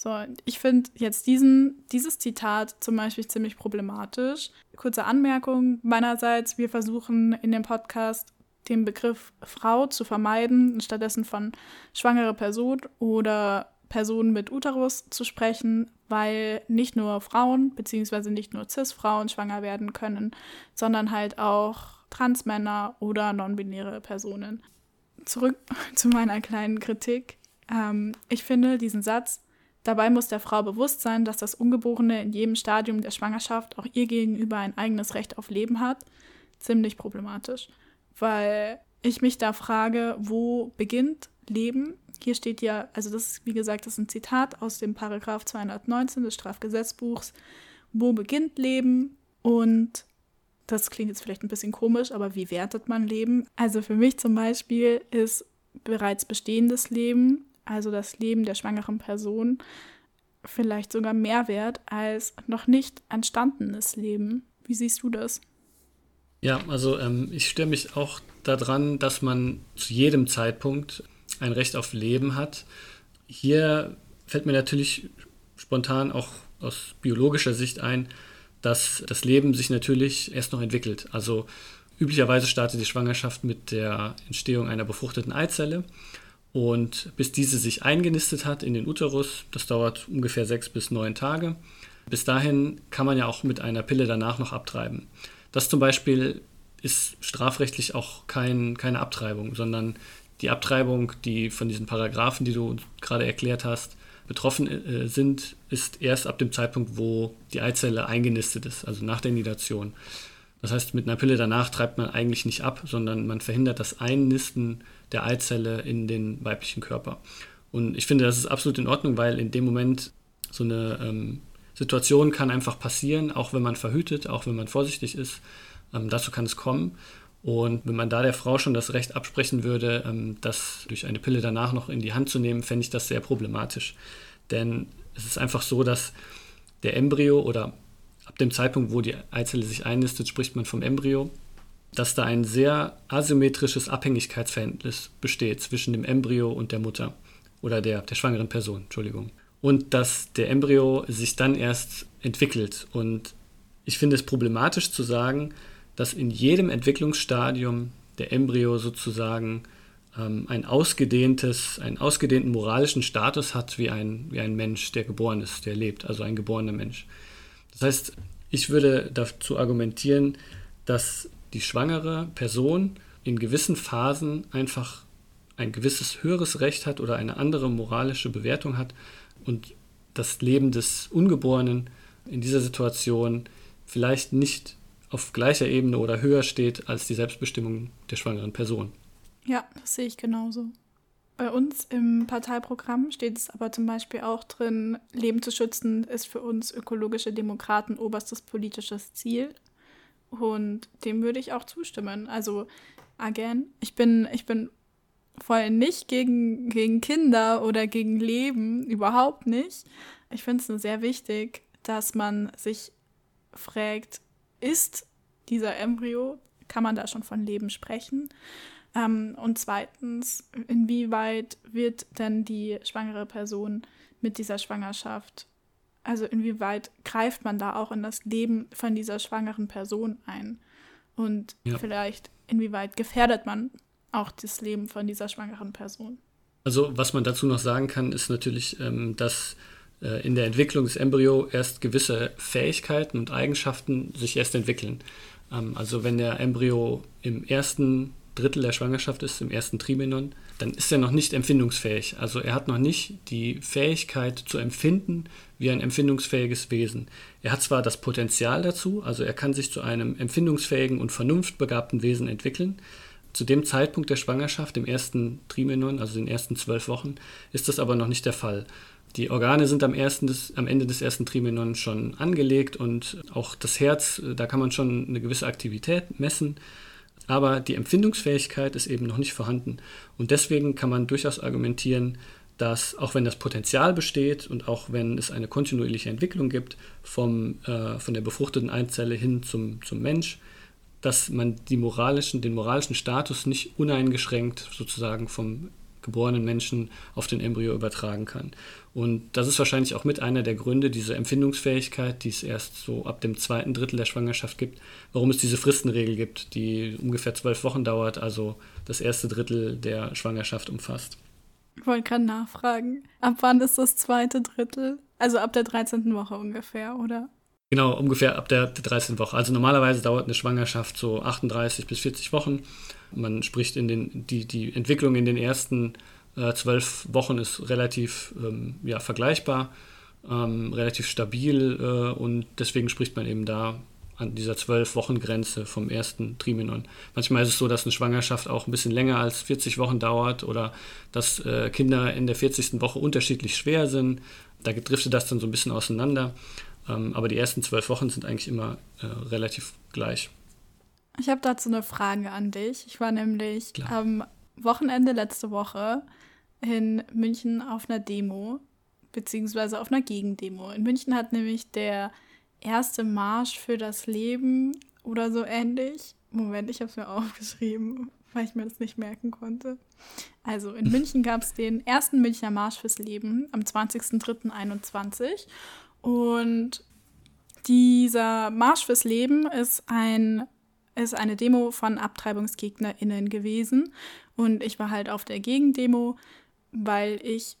So, ich finde jetzt diesen, dieses Zitat zum Beispiel ziemlich problematisch. Kurze Anmerkung meinerseits, wir versuchen in dem Podcast den Begriff Frau zu vermeiden stattdessen von schwangere Person oder Person mit Uterus zu sprechen, weil nicht nur Frauen bzw. nicht nur Cis-Frauen schwanger werden können, sondern halt auch Transmänner oder non-binäre Personen. Zurück zu meiner kleinen Kritik. Ähm, ich finde diesen Satz, dabei muss der Frau bewusst sein, dass das Ungeborene in jedem Stadium der Schwangerschaft auch ihr gegenüber ein eigenes Recht auf Leben hat, ziemlich problematisch. Weil ich mich da frage, wo beginnt Leben? Hier steht ja, also das ist wie gesagt, das ist ein Zitat aus dem Paragraph 219 des Strafgesetzbuchs. Wo beginnt Leben? Und das klingt jetzt vielleicht ein bisschen komisch, aber wie wertet man Leben? Also für mich zum Beispiel ist bereits bestehendes Leben, also das Leben der schwangeren Person, vielleicht sogar mehr wert als noch nicht entstandenes Leben. Wie siehst du das? Ja, also ähm, ich störe mich auch daran, dass man zu jedem Zeitpunkt ein Recht auf Leben hat. Hier fällt mir natürlich spontan auch aus biologischer Sicht ein, dass das Leben sich natürlich erst noch entwickelt. Also üblicherweise startet die Schwangerschaft mit der Entstehung einer befruchteten Eizelle. Und bis diese sich eingenistet hat in den Uterus, das dauert ungefähr sechs bis neun Tage. Bis dahin kann man ja auch mit einer Pille danach noch abtreiben. Das zum Beispiel ist strafrechtlich auch kein, keine Abtreibung, sondern die Abtreibung, die von diesen Paragraphen, die du gerade erklärt hast, betroffen äh, sind, ist erst ab dem Zeitpunkt, wo die Eizelle eingenistet ist, also nach der Nidation. Das heißt, mit einer Pille danach treibt man eigentlich nicht ab, sondern man verhindert das Einnisten der Eizelle in den weiblichen Körper. Und ich finde, das ist absolut in Ordnung, weil in dem Moment so eine ähm, Situation kann einfach passieren, auch wenn man verhütet, auch wenn man vorsichtig ist. Ähm, dazu kann es kommen. Und wenn man da der Frau schon das Recht absprechen würde, ähm, das durch eine Pille danach noch in die Hand zu nehmen, fände ich das sehr problematisch. Denn es ist einfach so, dass der Embryo oder ab dem Zeitpunkt, wo die Eizelle sich einnistet, spricht man vom Embryo, dass da ein sehr asymmetrisches Abhängigkeitsverhältnis besteht zwischen dem Embryo und der Mutter oder der, der schwangeren Person, Entschuldigung. Und dass der Embryo sich dann erst entwickelt. Und ich finde es problematisch zu sagen, dass in jedem Entwicklungsstadium der Embryo sozusagen ähm, ein ausgedehntes, einen ausgedehnten moralischen Status hat wie ein, wie ein Mensch, der geboren ist, der lebt, also ein geborener Mensch. Das heißt, ich würde dazu argumentieren, dass die schwangere Person in gewissen Phasen einfach ein gewisses höheres Recht hat oder eine andere moralische Bewertung hat und das Leben des Ungeborenen in dieser Situation vielleicht nicht auf gleicher Ebene oder höher steht als die Selbstbestimmung der schwangeren Person. Ja, das sehe ich genauso. Bei uns im Parteiprogramm steht es aber zum Beispiel auch drin, Leben zu schützen ist für uns ökologische Demokraten oberstes politisches Ziel. Und dem würde ich auch zustimmen. Also, again, ich bin, ich bin voll nicht gegen, gegen Kinder oder gegen Leben, überhaupt nicht. Ich finde es nur sehr wichtig, dass man sich fragt, ist dieser Embryo, kann man da schon von Leben sprechen? Ähm, und zweitens, inwieweit wird denn die schwangere Person mit dieser Schwangerschaft, also inwieweit greift man da auch in das Leben von dieser schwangeren Person ein? Und ja. vielleicht, inwieweit gefährdet man auch das Leben von dieser schwangeren Person? Also was man dazu noch sagen kann, ist natürlich, ähm, dass äh, in der Entwicklung des Embryo erst gewisse Fähigkeiten und Eigenschaften sich erst entwickeln. Ähm, also wenn der Embryo im ersten Drittel der Schwangerschaft ist, im ersten Trimenon, dann ist er noch nicht empfindungsfähig. Also er hat noch nicht die Fähigkeit zu empfinden wie ein empfindungsfähiges Wesen. Er hat zwar das Potenzial dazu, also er kann sich zu einem empfindungsfähigen und vernunftbegabten Wesen entwickeln. Zu dem Zeitpunkt der Schwangerschaft, im ersten Trimenon, also den ersten zwölf Wochen, ist das aber noch nicht der Fall. Die Organe sind am, des, am Ende des ersten Trimenon schon angelegt und auch das Herz, da kann man schon eine gewisse Aktivität messen. Aber die Empfindungsfähigkeit ist eben noch nicht vorhanden. Und deswegen kann man durchaus argumentieren, dass auch wenn das Potenzial besteht und auch wenn es eine kontinuierliche Entwicklung gibt vom, äh, von der befruchteten Eizelle hin zum, zum Mensch, dass man moralischen, den moralischen Status nicht uneingeschränkt sozusagen vom geborenen Menschen auf den Embryo übertragen kann. Und das ist wahrscheinlich auch mit einer der Gründe, diese Empfindungsfähigkeit, die es erst so ab dem zweiten Drittel der Schwangerschaft gibt, warum es diese Fristenregel gibt, die ungefähr zwölf Wochen dauert, also das erste Drittel der Schwangerschaft umfasst. Ich wollte gerade nachfragen, ab wann ist das zweite Drittel? Also ab der 13. Woche ungefähr, oder? Genau, ungefähr ab der 13. Woche. Also normalerweise dauert eine Schwangerschaft so 38 bis 40 Wochen. Man spricht in den, die, die Entwicklung in den ersten äh, zwölf Wochen ist relativ ähm, ja, vergleichbar, ähm, relativ stabil äh, und deswegen spricht man eben da an dieser zwölf Wochen Grenze vom ersten Trimenon. Manchmal ist es so, dass eine Schwangerschaft auch ein bisschen länger als 40 Wochen dauert oder dass äh, Kinder in der 40. Woche unterschiedlich schwer sind. Da driftet das dann so ein bisschen auseinander. Ähm, aber die ersten zwölf Wochen sind eigentlich immer äh, relativ gleich. Ich habe dazu eine Frage an dich. Ich war nämlich Klar. am Wochenende letzte Woche in München auf einer Demo, beziehungsweise auf einer Gegendemo. In München hat nämlich der erste Marsch für das Leben oder so ähnlich. Moment, ich habe es mir aufgeschrieben, weil ich mir das nicht merken konnte. Also in München gab es den ersten Münchner Marsch fürs Leben am 20.03.21 und dieser Marsch fürs Leben ist, ein, ist eine Demo von AbtreibungsgegnerInnen gewesen. Und ich war halt auf der Gegendemo, weil ich,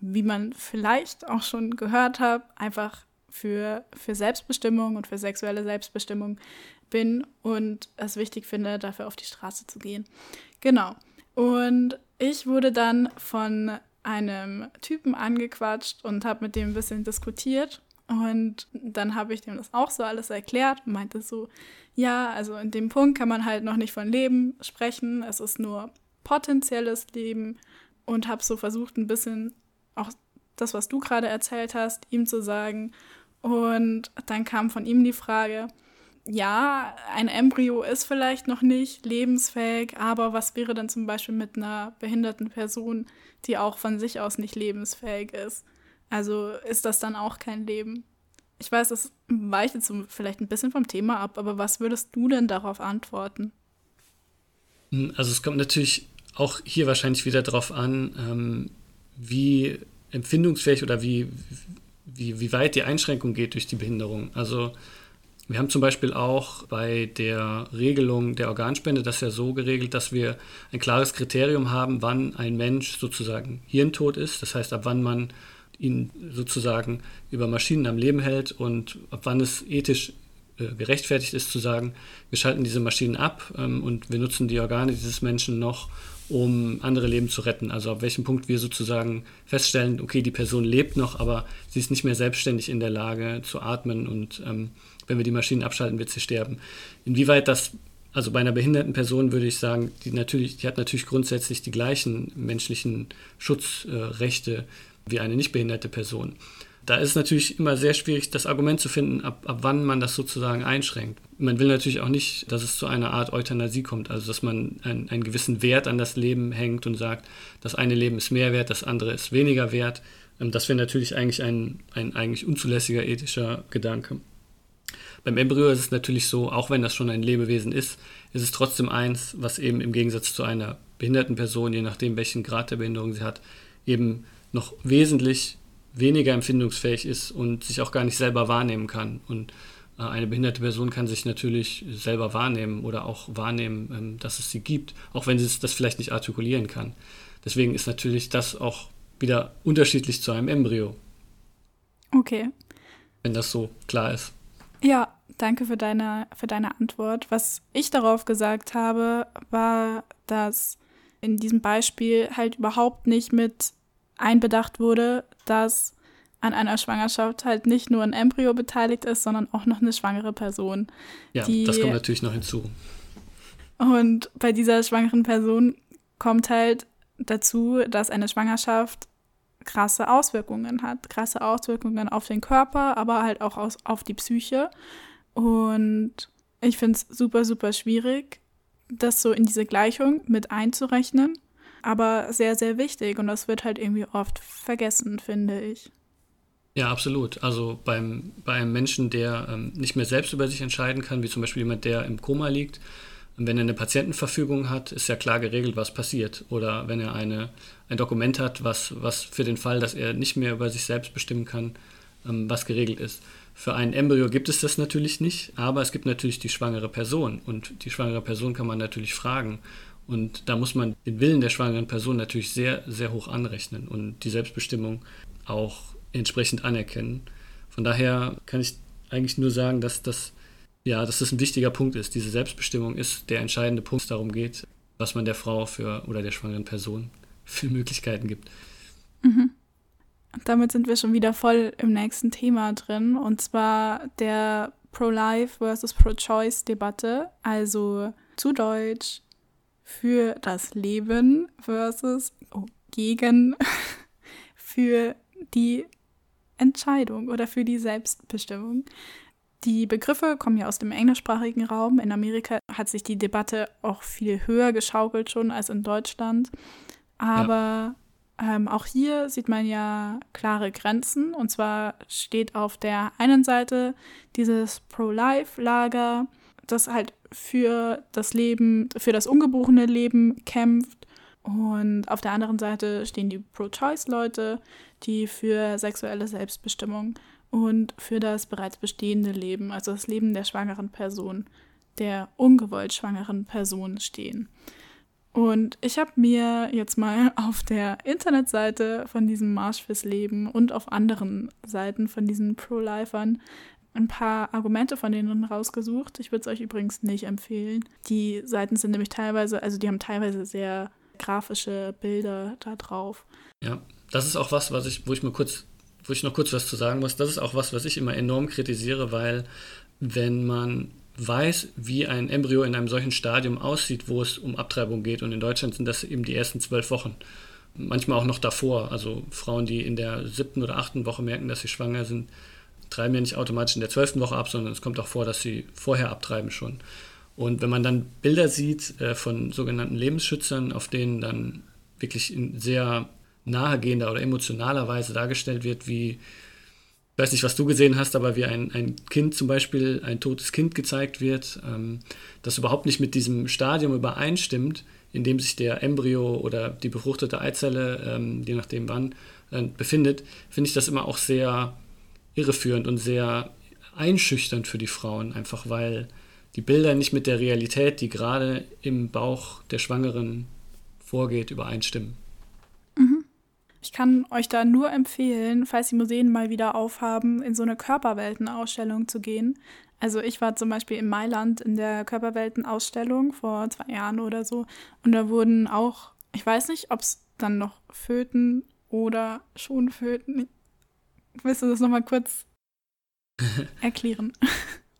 wie man vielleicht auch schon gehört hat, einfach für, für Selbstbestimmung und für sexuelle Selbstbestimmung bin und es wichtig finde, dafür auf die Straße zu gehen. Genau. Und ich wurde dann von einem Typen angequatscht und habe mit dem ein bisschen diskutiert. Und dann habe ich dem das auch so alles erklärt und meinte so, ja, also in dem Punkt kann man halt noch nicht von Leben sprechen, es ist nur potenzielles Leben und habe so versucht, ein bisschen auch das, was du gerade erzählt hast, ihm zu sagen. Und dann kam von ihm die Frage, ja, ein Embryo ist vielleicht noch nicht lebensfähig, aber was wäre dann zum Beispiel mit einer behinderten Person, die auch von sich aus nicht lebensfähig ist? Also ist das dann auch kein Leben? Ich weiß, das weicht jetzt vielleicht ein bisschen vom Thema ab, aber was würdest du denn darauf antworten? Hm, also es kommt natürlich auch hier wahrscheinlich wieder darauf an, ähm, wie empfindungsfähig oder wie, wie, wie weit die Einschränkung geht durch die Behinderung. Also wir haben zum Beispiel auch bei der Regelung der Organspende das ja so geregelt, dass wir ein klares Kriterium haben, wann ein Mensch sozusagen hirntot ist. Das heißt, ab wann man ihn sozusagen über Maschinen am Leben hält und ab wann es ethisch äh, gerechtfertigt ist zu sagen, wir schalten diese Maschinen ab ähm, und wir nutzen die Organe dieses Menschen noch, um andere Leben zu retten. Also ab welchem Punkt wir sozusagen feststellen, okay, die Person lebt noch, aber sie ist nicht mehr selbstständig in der Lage zu atmen und ähm, wenn wir die Maschinen abschalten, wird sie sterben. Inwieweit das, also bei einer behinderten Person würde ich sagen, die, natürlich, die hat natürlich grundsätzlich die gleichen menschlichen Schutzrechte äh, wie eine nicht behinderte Person. Da ist es natürlich immer sehr schwierig, das Argument zu finden, ab, ab wann man das sozusagen einschränkt. Man will natürlich auch nicht, dass es zu einer Art Euthanasie kommt, also dass man ein, einen gewissen Wert an das Leben hängt und sagt, das eine Leben ist mehr wert, das andere ist weniger wert. Ähm, das wäre natürlich eigentlich ein, ein eigentlich unzulässiger ethischer Gedanke. Beim Embryo ist es natürlich so, auch wenn das schon ein Lebewesen ist, ist es trotzdem eins, was eben im Gegensatz zu einer behinderten Person, je nachdem welchen Grad der Behinderung sie hat, eben noch wesentlich weniger empfindungsfähig ist und sich auch gar nicht selber wahrnehmen kann. Und äh, eine behinderte Person kann sich natürlich selber wahrnehmen oder auch wahrnehmen, ähm, dass es sie gibt, auch wenn sie das vielleicht nicht artikulieren kann. Deswegen ist natürlich das auch wieder unterschiedlich zu einem Embryo. Okay. Wenn das so klar ist. Danke für deine, für deine Antwort. Was ich darauf gesagt habe, war, dass in diesem Beispiel halt überhaupt nicht mit einbedacht wurde, dass an einer Schwangerschaft halt nicht nur ein Embryo beteiligt ist, sondern auch noch eine schwangere Person. Ja, das kommt natürlich noch hinzu. Und bei dieser schwangeren Person kommt halt dazu, dass eine Schwangerschaft krasse Auswirkungen hat. Krasse Auswirkungen auf den Körper, aber halt auch aus, auf die Psyche. Und ich finde es super, super schwierig, das so in diese Gleichung mit einzurechnen, aber sehr, sehr wichtig und das wird halt irgendwie oft vergessen, finde ich. Ja, absolut. Also beim, bei einem Menschen, der ähm, nicht mehr selbst über sich entscheiden kann, wie zum Beispiel jemand, der im Koma liegt, wenn er eine Patientenverfügung hat, ist ja klar geregelt, was passiert. Oder wenn er eine, ein Dokument hat, was, was für den Fall, dass er nicht mehr über sich selbst bestimmen kann, ähm, was geregelt ist. Für ein Embryo gibt es das natürlich nicht, aber es gibt natürlich die schwangere Person und die schwangere Person kann man natürlich fragen. Und da muss man den Willen der schwangeren Person natürlich sehr, sehr hoch anrechnen und die Selbstbestimmung auch entsprechend anerkennen. Von daher kann ich eigentlich nur sagen, dass das, ja, dass das ein wichtiger Punkt ist. Diese Selbstbestimmung ist der entscheidende Punkt, darum geht, was man der Frau für oder der schwangeren Person für Möglichkeiten gibt. Mhm. Damit sind wir schon wieder voll im nächsten Thema drin, und zwar der Pro-Life versus Pro-Choice-Debatte, also zu Deutsch für das Leben versus oh, gegen für die Entscheidung oder für die Selbstbestimmung. Die Begriffe kommen ja aus dem englischsprachigen Raum. In Amerika hat sich die Debatte auch viel höher geschaukelt schon als in Deutschland. Aber ja. Ähm, auch hier sieht man ja klare Grenzen. Und zwar steht auf der einen Seite dieses Pro-Life-Lager, das halt für das Leben, für das ungeborene Leben kämpft. Und auf der anderen Seite stehen die Pro-Choice-Leute, die für sexuelle Selbstbestimmung und für das bereits bestehende Leben, also das Leben der schwangeren Person, der ungewollt schwangeren Person stehen. Und ich habe mir jetzt mal auf der Internetseite von diesem Marsch fürs Leben und auf anderen Seiten von diesen Pro-Lifern ein paar Argumente von denen rausgesucht. Ich würde es euch übrigens nicht empfehlen. Die Seiten sind nämlich teilweise, also die haben teilweise sehr grafische Bilder da drauf. Ja, das ist auch was, was ich, wo ich mir kurz, wo ich noch kurz was zu sagen muss. Das ist auch was, was ich immer enorm kritisiere, weil wenn man weiß, wie ein Embryo in einem solchen Stadium aussieht, wo es um Abtreibung geht, und in Deutschland sind das eben die ersten zwölf Wochen, manchmal auch noch davor. Also Frauen, die in der siebten oder achten Woche merken, dass sie schwanger sind, treiben ja nicht automatisch in der zwölften Woche ab, sondern es kommt auch vor, dass sie vorher abtreiben schon. Und wenn man dann Bilder sieht äh, von sogenannten Lebensschützern, auf denen dann wirklich in sehr nahegehender oder emotionaler Weise dargestellt wird, wie, ich weiß nicht, was du gesehen hast, aber wie ein, ein Kind zum Beispiel, ein totes Kind gezeigt wird, ähm, das überhaupt nicht mit diesem Stadium übereinstimmt, in dem sich der Embryo oder die befruchtete Eizelle, ähm, je nachdem wann, äh, befindet, finde ich das immer auch sehr irreführend und sehr einschüchternd für die Frauen, einfach weil die Bilder nicht mit der Realität, die gerade im Bauch der Schwangeren vorgeht, übereinstimmen. Ich kann euch da nur empfehlen, falls die Museen mal wieder aufhaben, in so eine Körperweltenausstellung zu gehen. Also ich war zum Beispiel in Mailand in der Körperweltenausstellung vor zwei Jahren oder so und da wurden auch, ich weiß nicht, ob es dann noch Föten oder Schonföten, willst du das nochmal kurz erklären?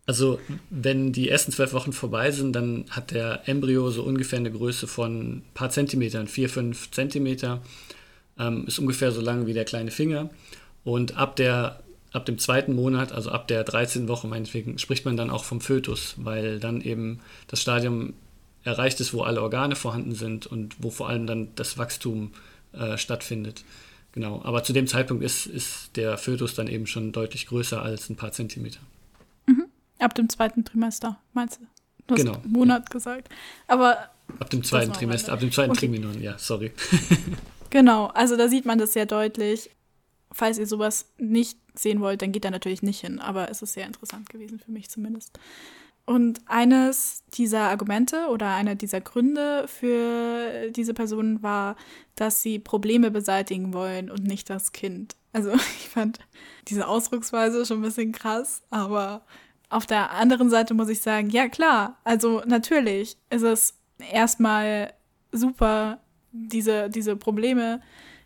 Also, wenn die ersten zwölf Wochen vorbei sind, dann hat der Embryo so ungefähr eine Größe von ein paar Zentimetern, vier, fünf Zentimeter. Ähm, ist ungefähr so lang wie der kleine Finger. Und ab, der, ab dem zweiten Monat, also ab der 13. Woche meinetwegen, spricht man dann auch vom Fötus, weil dann eben das Stadium erreicht ist, wo alle Organe vorhanden sind und wo vor allem dann das Wachstum äh, stattfindet. Genau, aber zu dem Zeitpunkt ist, ist der Fötus dann eben schon deutlich größer als ein paar Zentimeter. Mhm. Ab dem zweiten Trimester, meinst du? Du hast genau. Monat ja. gesagt. Aber. Ab dem zweiten Trimester, ab dem zweiten okay. Triminon, ja, sorry. genau, also da sieht man das sehr deutlich. Falls ihr sowas nicht sehen wollt, dann geht da natürlich nicht hin, aber es ist sehr interessant gewesen, für mich zumindest. Und eines dieser Argumente oder einer dieser Gründe für diese Person war, dass sie Probleme beseitigen wollen und nicht das Kind. Also ich fand diese Ausdrucksweise schon ein bisschen krass, aber auf der anderen Seite muss ich sagen, ja klar, also natürlich ist es erstmal super, diese, diese Probleme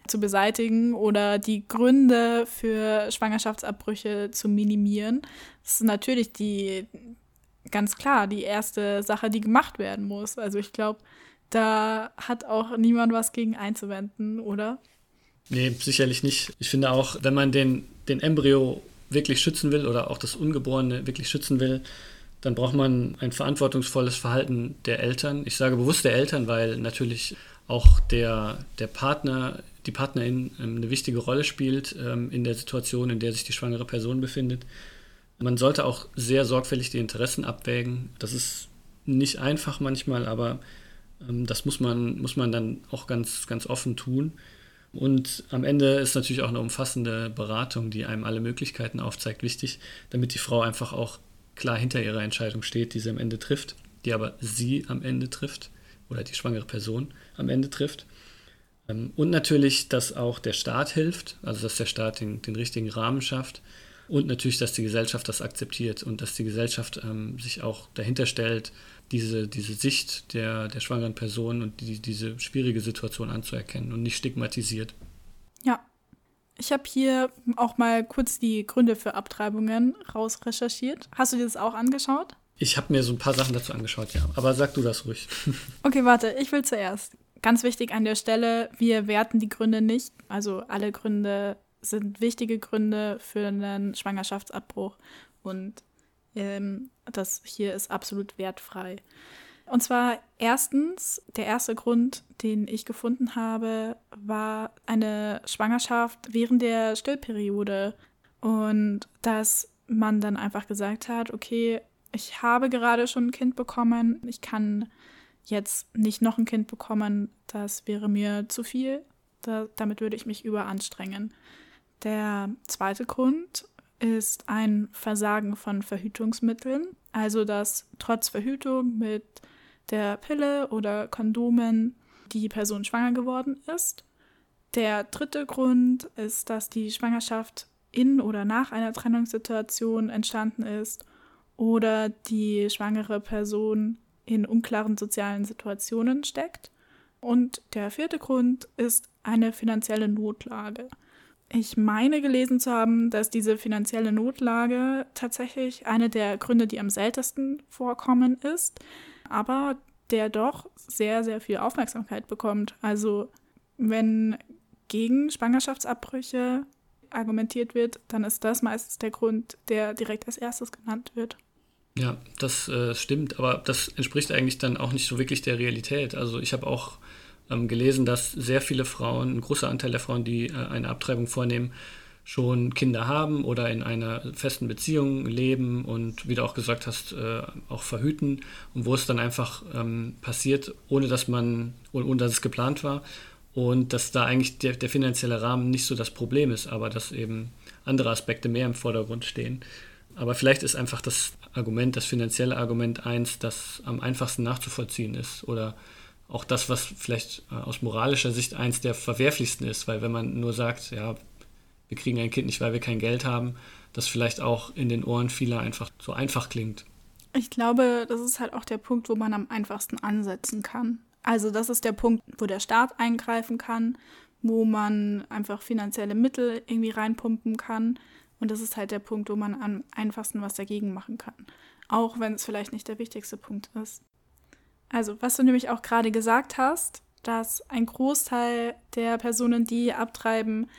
zu beseitigen oder die Gründe für Schwangerschaftsabbrüche zu minimieren. Das ist natürlich die, ganz klar die erste Sache, die gemacht werden muss. Also ich glaube, da hat auch niemand was gegen einzuwenden, oder? Nee, sicherlich nicht. Ich finde auch, wenn man den, den Embryo wirklich schützen will oder auch das Ungeborene wirklich schützen will, dann braucht man ein verantwortungsvolles Verhalten der Eltern. Ich sage bewusst der Eltern, weil natürlich auch der, der Partner, die Partnerin ähm, eine wichtige Rolle spielt ähm, in der Situation, in der sich die schwangere Person befindet. Man sollte auch sehr sorgfältig die Interessen abwägen. Das ist nicht einfach manchmal, aber ähm, das muss man, muss man dann auch ganz, ganz offen tun. Und am Ende ist natürlich auch eine umfassende Beratung, die einem alle Möglichkeiten aufzeigt, wichtig, damit die Frau einfach auch klar hinter ihrer Entscheidung steht, die sie am Ende trifft, die aber sie am Ende trifft oder die schwangere Person am Ende trifft. Ähm, und natürlich, dass auch der Staat hilft, also dass der Staat den, den richtigen Rahmen schafft und natürlich, dass die Gesellschaft das akzeptiert und dass die Gesellschaft ähm, sich auch dahinter stellt, diese, diese Sicht der, der schwangeren Person und die, diese schwierige Situation anzuerkennen und nicht stigmatisiert. Ja. Ich habe hier auch mal kurz die Gründe für Abtreibungen rausrecherchiert. Hast du dir das auch angeschaut? Ich habe mir so ein paar Sachen dazu angeschaut, ja. Aber sag du das ruhig. Okay, warte, ich will zuerst. Ganz wichtig an der Stelle, wir werten die Gründe nicht. Also alle Gründe sind wichtige Gründe für einen Schwangerschaftsabbruch. Und ähm, das hier ist absolut wertfrei. Und zwar erstens, der erste Grund, den ich gefunden habe, war eine Schwangerschaft während der Stillperiode. Und dass man dann einfach gesagt hat, okay, ich habe gerade schon ein Kind bekommen, ich kann jetzt nicht noch ein Kind bekommen, das wäre mir zu viel. Da, damit würde ich mich überanstrengen. Der zweite Grund ist ein Versagen von Verhütungsmitteln, also dass trotz Verhütung mit der Pille oder Kondomen die Person schwanger geworden ist. Der dritte Grund ist, dass die Schwangerschaft in oder nach einer Trennungssituation entstanden ist oder die schwangere Person in unklaren sozialen Situationen steckt. Und der vierte Grund ist eine finanzielle Notlage. Ich meine gelesen zu haben, dass diese finanzielle Notlage tatsächlich eine der Gründe, die am seltensten vorkommen ist, aber der doch sehr, sehr viel Aufmerksamkeit bekommt. Also wenn gegen Schwangerschaftsabbrüche argumentiert wird, dann ist das meistens der Grund, der direkt als erstes genannt wird. Ja, das äh, stimmt, aber das entspricht eigentlich dann auch nicht so wirklich der Realität. Also ich habe auch ähm, gelesen, dass sehr viele Frauen, ein großer Anteil der Frauen, die äh, eine Abtreibung vornehmen, schon Kinder haben oder in einer festen Beziehung leben und wie du auch gesagt hast, äh, auch verhüten und wo es dann einfach ähm, passiert, ohne dass man, ohne, ohne dass es geplant war und dass da eigentlich der, der finanzielle Rahmen nicht so das Problem ist, aber dass eben andere Aspekte mehr im Vordergrund stehen. Aber vielleicht ist einfach das Argument, das finanzielle Argument eins, das am einfachsten nachzuvollziehen ist oder auch das, was vielleicht äh, aus moralischer Sicht eins der verwerflichsten ist, weil wenn man nur sagt, ja, wir kriegen ein Kind nicht, weil wir kein Geld haben, das vielleicht auch in den Ohren vieler einfach so einfach klingt. Ich glaube, das ist halt auch der Punkt, wo man am einfachsten ansetzen kann. Also das ist der Punkt, wo der Staat eingreifen kann, wo man einfach finanzielle Mittel irgendwie reinpumpen kann. Und das ist halt der Punkt, wo man am einfachsten was dagegen machen kann. Auch wenn es vielleicht nicht der wichtigste Punkt ist. Also, was du nämlich auch gerade gesagt hast, dass ein Großteil der Personen, die abtreiben,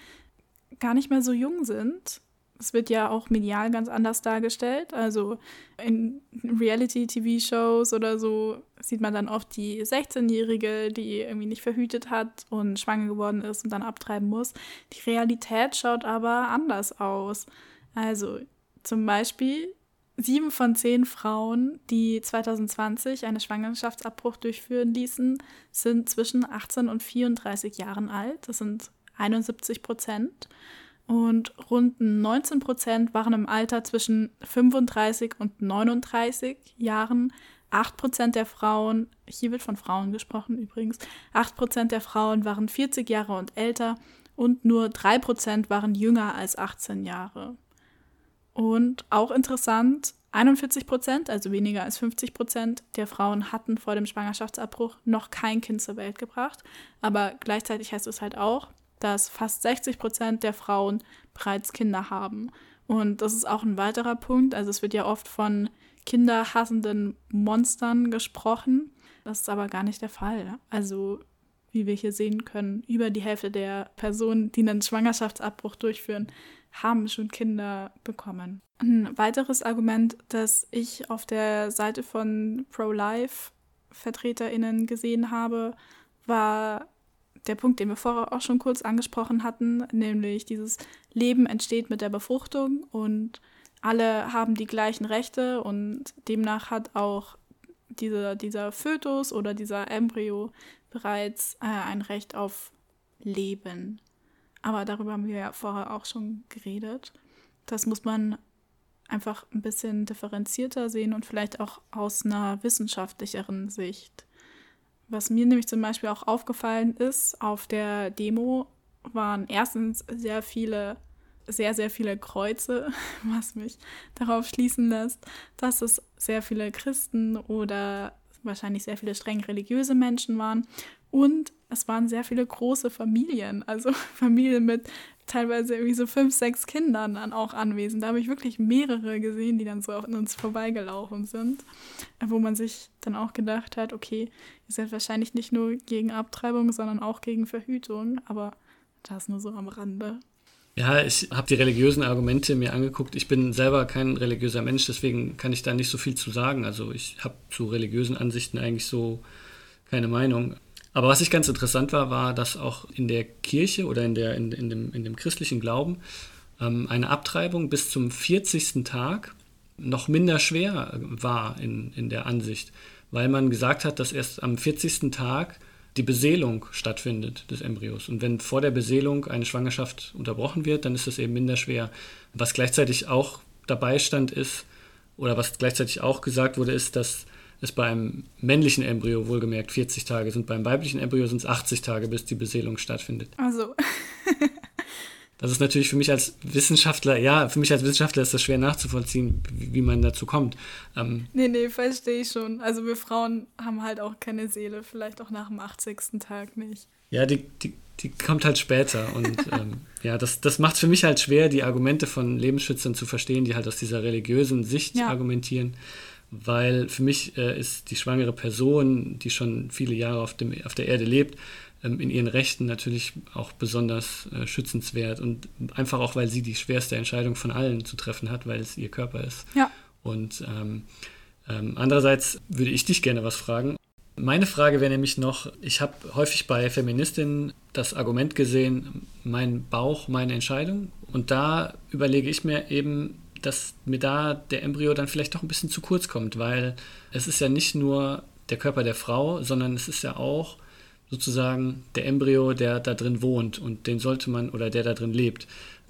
gar nicht mehr so jung sind. Es wird ja auch medial ganz anders dargestellt. Also in Reality-TV-Shows oder so sieht man dann oft die 16-Jährige, die irgendwie nicht verhütet hat und schwanger geworden ist und dann abtreiben muss. Die Realität schaut aber anders aus. Also zum Beispiel sieben von zehn Frauen, die 2020 einen Schwangerschaftsabbruch durchführen ließen, sind zwischen 18 und 34 Jahren alt. Das sind 71 Prozent. Und rund 19 Prozent waren im Alter zwischen 35 und 39 Jahren. 8 Prozent der Frauen, hier wird von Frauen gesprochen übrigens, 8 Prozent der Frauen waren 40 Jahre und älter und nur 3 Prozent waren jünger als 18 Jahre. Und auch interessant, 41 Prozent, also weniger als 50 Prozent der Frauen hatten vor dem Schwangerschaftsabbruch noch kein Kind zur Welt gebracht. Aber gleichzeitig heißt es halt auch, dass fast 60 Prozent der Frauen bereits Kinder haben. Und das ist auch ein weiterer Punkt. Also es wird ja oft von kinderhassenden Monstern gesprochen. Das ist aber gar nicht der Fall. Also wie wir hier sehen können, über die Hälfte der Personen, die einen Schwangerschaftsabbruch durchführen, haben schon Kinder bekommen. Ein weiteres Argument, das ich auf der Seite von Pro-Life-VertreterInnen gesehen habe, war der Punkt, den wir vorher auch schon kurz angesprochen hatten, nämlich dieses Leben entsteht mit der Befruchtung und alle haben die gleichen Rechte und demnach hat auch diese, dieser Fötus oder dieser Embryo bereits äh, ein Recht auf Leben. Aber darüber haben wir ja vorher auch schon geredet. Das muss man einfach ein bisschen differenzierter sehen und vielleicht auch aus einer wissenschaftlicheren Sicht. Was mir nämlich zum Beispiel auch aufgefallen ist, auf der Demo waren erstens sehr viele, sehr, sehr viele Kreuze, was mich darauf schließen lässt, dass es sehr viele Christen oder wahrscheinlich sehr viele streng religiöse Menschen waren. Und es waren sehr viele große Familien, also Familien mit teilweise irgendwie so fünf, sechs Kindern dann auch anwesend. Da habe ich wirklich mehrere gesehen, die dann so an uns vorbeigelaufen sind, wo man sich dann auch gedacht hat, okay, ihr seid wahrscheinlich nicht nur gegen Abtreibung, sondern auch gegen Verhütung, aber das nur so am Rande. Ja, ich habe die religiösen Argumente mir angeguckt. Ich bin selber kein religiöser Mensch, deswegen kann ich da nicht so viel zu sagen. Also ich habe zu religiösen Ansichten eigentlich so keine Meinung. Aber was ich ganz interessant war, war, dass auch in der Kirche oder in, der, in, in, dem, in dem christlichen Glauben ähm, eine Abtreibung bis zum 40. Tag noch minder schwer war in, in der Ansicht, weil man gesagt hat, dass erst am 40. Tag die Beseelung stattfindet des Embryos. Und wenn vor der Beseelung eine Schwangerschaft unterbrochen wird, dann ist das eben minder schwer. Was gleichzeitig auch dabei stand ist, oder was gleichzeitig auch gesagt wurde, ist, dass es beim männlichen Embryo wohlgemerkt 40 Tage sind, beim weiblichen Embryo sind es 80 Tage, bis die Beseelung stattfindet. Also. das ist natürlich für mich als Wissenschaftler, ja, für mich als Wissenschaftler ist das schwer nachzuvollziehen, wie, wie man dazu kommt. Ähm, nee, nee, verstehe ich schon. Also wir Frauen haben halt auch keine Seele, vielleicht auch nach dem 80. Tag nicht. Ja, die, die, die kommt halt später. Und ähm, ja, das, das macht es für mich halt schwer, die Argumente von Lebensschützern zu verstehen, die halt aus dieser religiösen Sicht ja. argumentieren weil für mich äh, ist die schwangere Person, die schon viele Jahre auf, dem, auf der Erde lebt, ähm, in ihren Rechten natürlich auch besonders äh, schützenswert und einfach auch, weil sie die schwerste Entscheidung von allen zu treffen hat, weil es ihr Körper ist. Ja. Und ähm, ähm, andererseits würde ich dich gerne was fragen. Meine Frage wäre nämlich noch, ich habe häufig bei Feministinnen das Argument gesehen, mein Bauch, meine Entscheidung. Und da überlege ich mir eben, dass mir da der Embryo dann vielleicht doch ein bisschen zu kurz kommt, weil es ist ja nicht nur der Körper der Frau, sondern es ist ja auch sozusagen der Embryo, der da drin wohnt und den sollte man, oder der da drin lebt,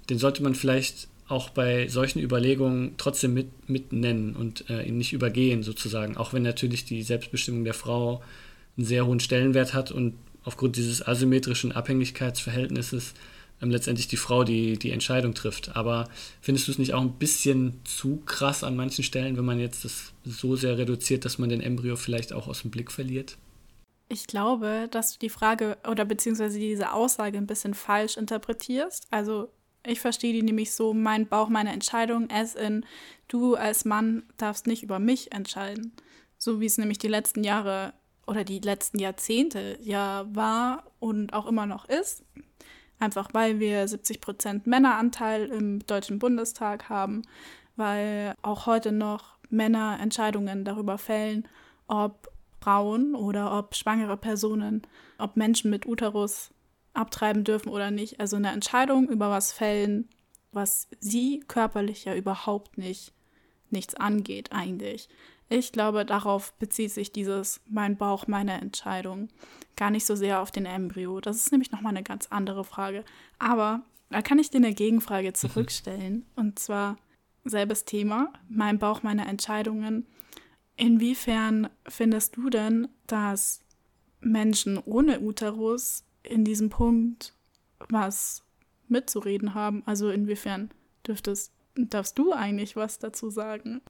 den sollte man vielleicht auch bei solchen Überlegungen trotzdem mit, mit nennen und äh, ihn nicht übergehen sozusagen, auch wenn natürlich die Selbstbestimmung der Frau einen sehr hohen Stellenwert hat und aufgrund dieses asymmetrischen Abhängigkeitsverhältnisses ähm, letztendlich die Frau die, die Entscheidung trifft. Aber findest du es nicht auch ein bisschen zu krass an manchen Stellen, wenn man jetzt das so sehr reduziert, dass man den Embryo vielleicht auch aus dem Blick verliert? Ich glaube, dass du die Frage oder beziehungsweise diese Aussage ein bisschen falsch interpretierst. Also ich verstehe die nämlich so, mein Bauch, meine Entscheidung, as in, du als Mann darfst nicht über mich entscheiden. So wie es nämlich die letzten Jahre oder die letzten Jahrzehnte ja war und auch immer noch ist. Einfach weil wir 70 Prozent Männeranteil im Deutschen Bundestag haben, weil auch heute noch Männer Entscheidungen darüber fällen, ob Frauen oder ob schwangere Personen, ob Menschen mit Uterus abtreiben dürfen oder nicht. Also eine Entscheidung über was fällen, was sie körperlich ja überhaupt nicht nichts angeht eigentlich. Ich glaube, darauf bezieht sich dieses mein Bauch, meine Entscheidung. Gar nicht so sehr auf den Embryo. Das ist nämlich nochmal eine ganz andere Frage. Aber da kann ich dir eine Gegenfrage zurückstellen. Und zwar selbes Thema, mein Bauch, meine Entscheidungen. Inwiefern findest du denn, dass Menschen ohne Uterus in diesem Punkt was mitzureden haben? Also inwiefern dürftest, darfst du eigentlich was dazu sagen?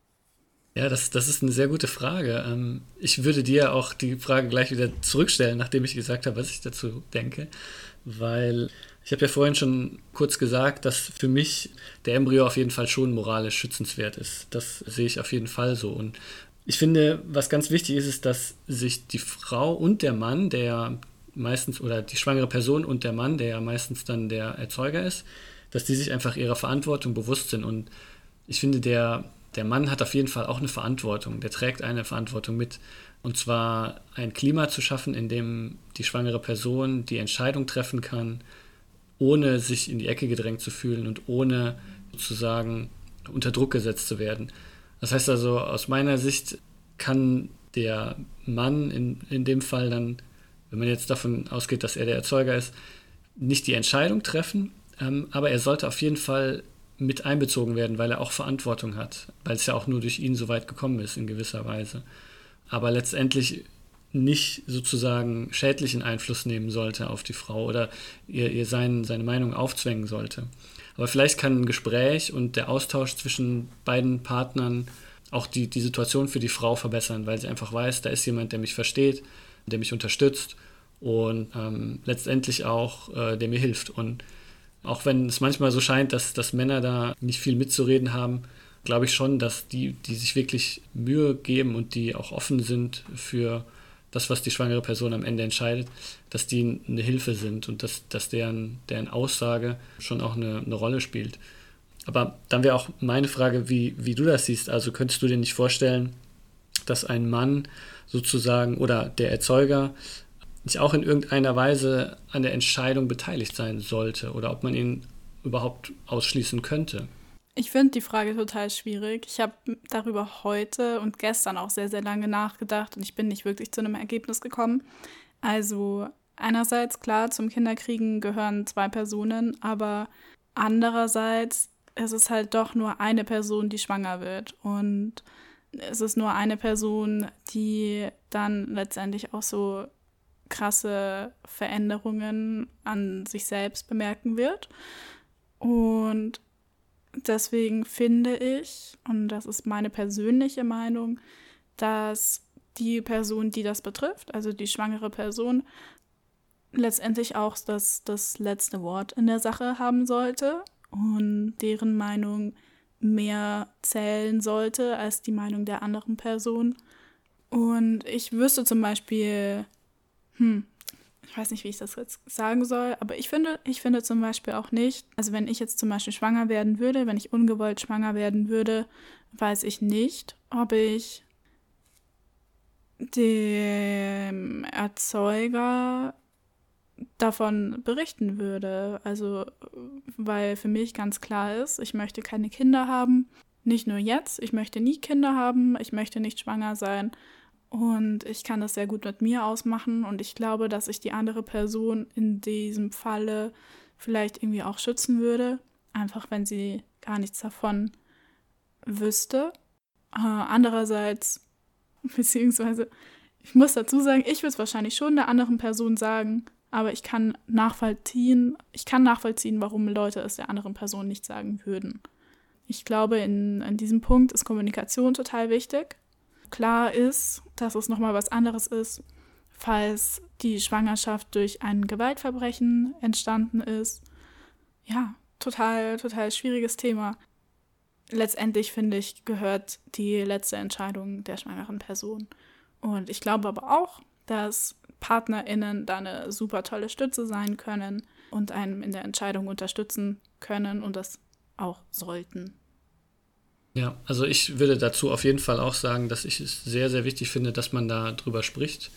Ja, das, das ist eine sehr gute Frage. Ähm, ich würde dir auch die Frage gleich wieder zurückstellen, nachdem ich gesagt habe, was ich dazu denke, weil ich habe ja vorhin schon kurz gesagt, dass für mich der Embryo auf jeden Fall schon moralisch schützenswert ist. Das sehe ich auf jeden Fall so. Und ich finde, was ganz wichtig ist, ist, dass sich die Frau und der Mann, der meistens, oder die schwangere Person und der Mann, der ja meistens dann der Erzeuger ist, dass die sich einfach ihrer Verantwortung bewusst sind. Und ich finde, der, der Mann hat auf jeden Fall auch eine Verantwortung, der trägt eine Verantwortung mit. Und zwar ein Klima zu schaffen, in dem die schwangere Person die Entscheidung treffen kann, ohne sich in die Ecke gedrängt zu fühlen und ohne sozusagen unter Druck gesetzt zu werden. Das heißt also, aus meiner Sicht kann der Mann in, in dem Fall dann, wenn man jetzt davon ausgeht, dass er der Erzeuger ist, nicht die Entscheidung treffen, ähm, aber er sollte auf jeden Fall mit einbezogen werden, weil er auch Verantwortung hat, weil es ja auch nur durch ihn so weit gekommen ist in gewisser Weise. Aber letztendlich nicht sozusagen schädlichen Einfluss nehmen sollte auf die Frau oder ihr, ihr sein, seine Meinung aufzwängen sollte. Aber vielleicht kann ein Gespräch und der Austausch zwischen beiden Partnern auch die, die Situation für die Frau verbessern, weil sie einfach weiß, da ist jemand, der mich versteht, der mich unterstützt und ähm, letztendlich auch, äh, der mir hilft. Und auch wenn es manchmal so scheint, dass, dass Männer da nicht viel mitzureden haben, glaube ich schon, dass die, die sich wirklich Mühe geben und die auch offen sind für das, was die schwangere Person am Ende entscheidet, dass die eine Hilfe sind und dass, dass deren, deren Aussage schon auch eine, eine Rolle spielt. Aber dann wäre auch meine Frage, wie, wie du das siehst. Also könntest du dir nicht vorstellen, dass ein Mann sozusagen oder der Erzeuger nicht auch in irgendeiner Weise an der Entscheidung beteiligt sein sollte oder ob man ihn überhaupt ausschließen könnte? Ich finde die Frage total schwierig. Ich habe darüber heute und gestern auch sehr, sehr lange nachgedacht und ich bin nicht wirklich zu einem Ergebnis gekommen. Also einerseits, klar, zum Kinderkriegen gehören zwei Personen, aber andererseits ist es halt doch nur eine Person, die schwanger wird. Und es ist nur eine Person, die dann letztendlich auch so krasse Veränderungen an sich selbst bemerken wird. Und deswegen finde ich, und das ist meine persönliche Meinung, dass die Person, die das betrifft, also die schwangere Person, letztendlich auch das, das letzte Wort in der Sache haben sollte und deren Meinung mehr zählen sollte als die Meinung der anderen Person. Und ich wüsste zum Beispiel, hm, ich weiß nicht, wie ich das jetzt sagen soll, aber ich finde, ich finde zum Beispiel auch nicht, also wenn ich jetzt zum Beispiel schwanger werden würde, wenn ich ungewollt schwanger werden würde, weiß ich nicht, ob ich dem Erzeuger davon berichten würde. Also, weil für mich ganz klar ist, ich möchte keine Kinder haben. Nicht nur jetzt, ich möchte nie Kinder haben, ich möchte nicht schwanger sein. Und ich kann das sehr gut mit mir ausmachen und ich glaube, dass ich die andere Person in diesem Falle vielleicht irgendwie auch schützen würde, einfach wenn sie gar nichts davon wüsste. Äh, andererseits, beziehungsweise, ich muss dazu sagen, ich würde es wahrscheinlich schon der anderen Person sagen, aber ich kann nachvollziehen, ich kann nachvollziehen, warum Leute es der anderen Person nicht sagen würden. Ich glaube, in, in diesem Punkt ist Kommunikation total wichtig klar ist, dass es nochmal was anderes ist, falls die Schwangerschaft durch ein Gewaltverbrechen entstanden ist. Ja, total, total schwieriges Thema. Letztendlich finde ich, gehört die letzte Entscheidung der schwangeren Person. Und ich glaube aber auch, dass PartnerInnen da eine super tolle Stütze sein können und einem in der Entscheidung unterstützen können und das auch sollten. Ja, also ich würde dazu auf jeden Fall auch sagen, dass ich es sehr, sehr wichtig finde, dass man da drüber spricht.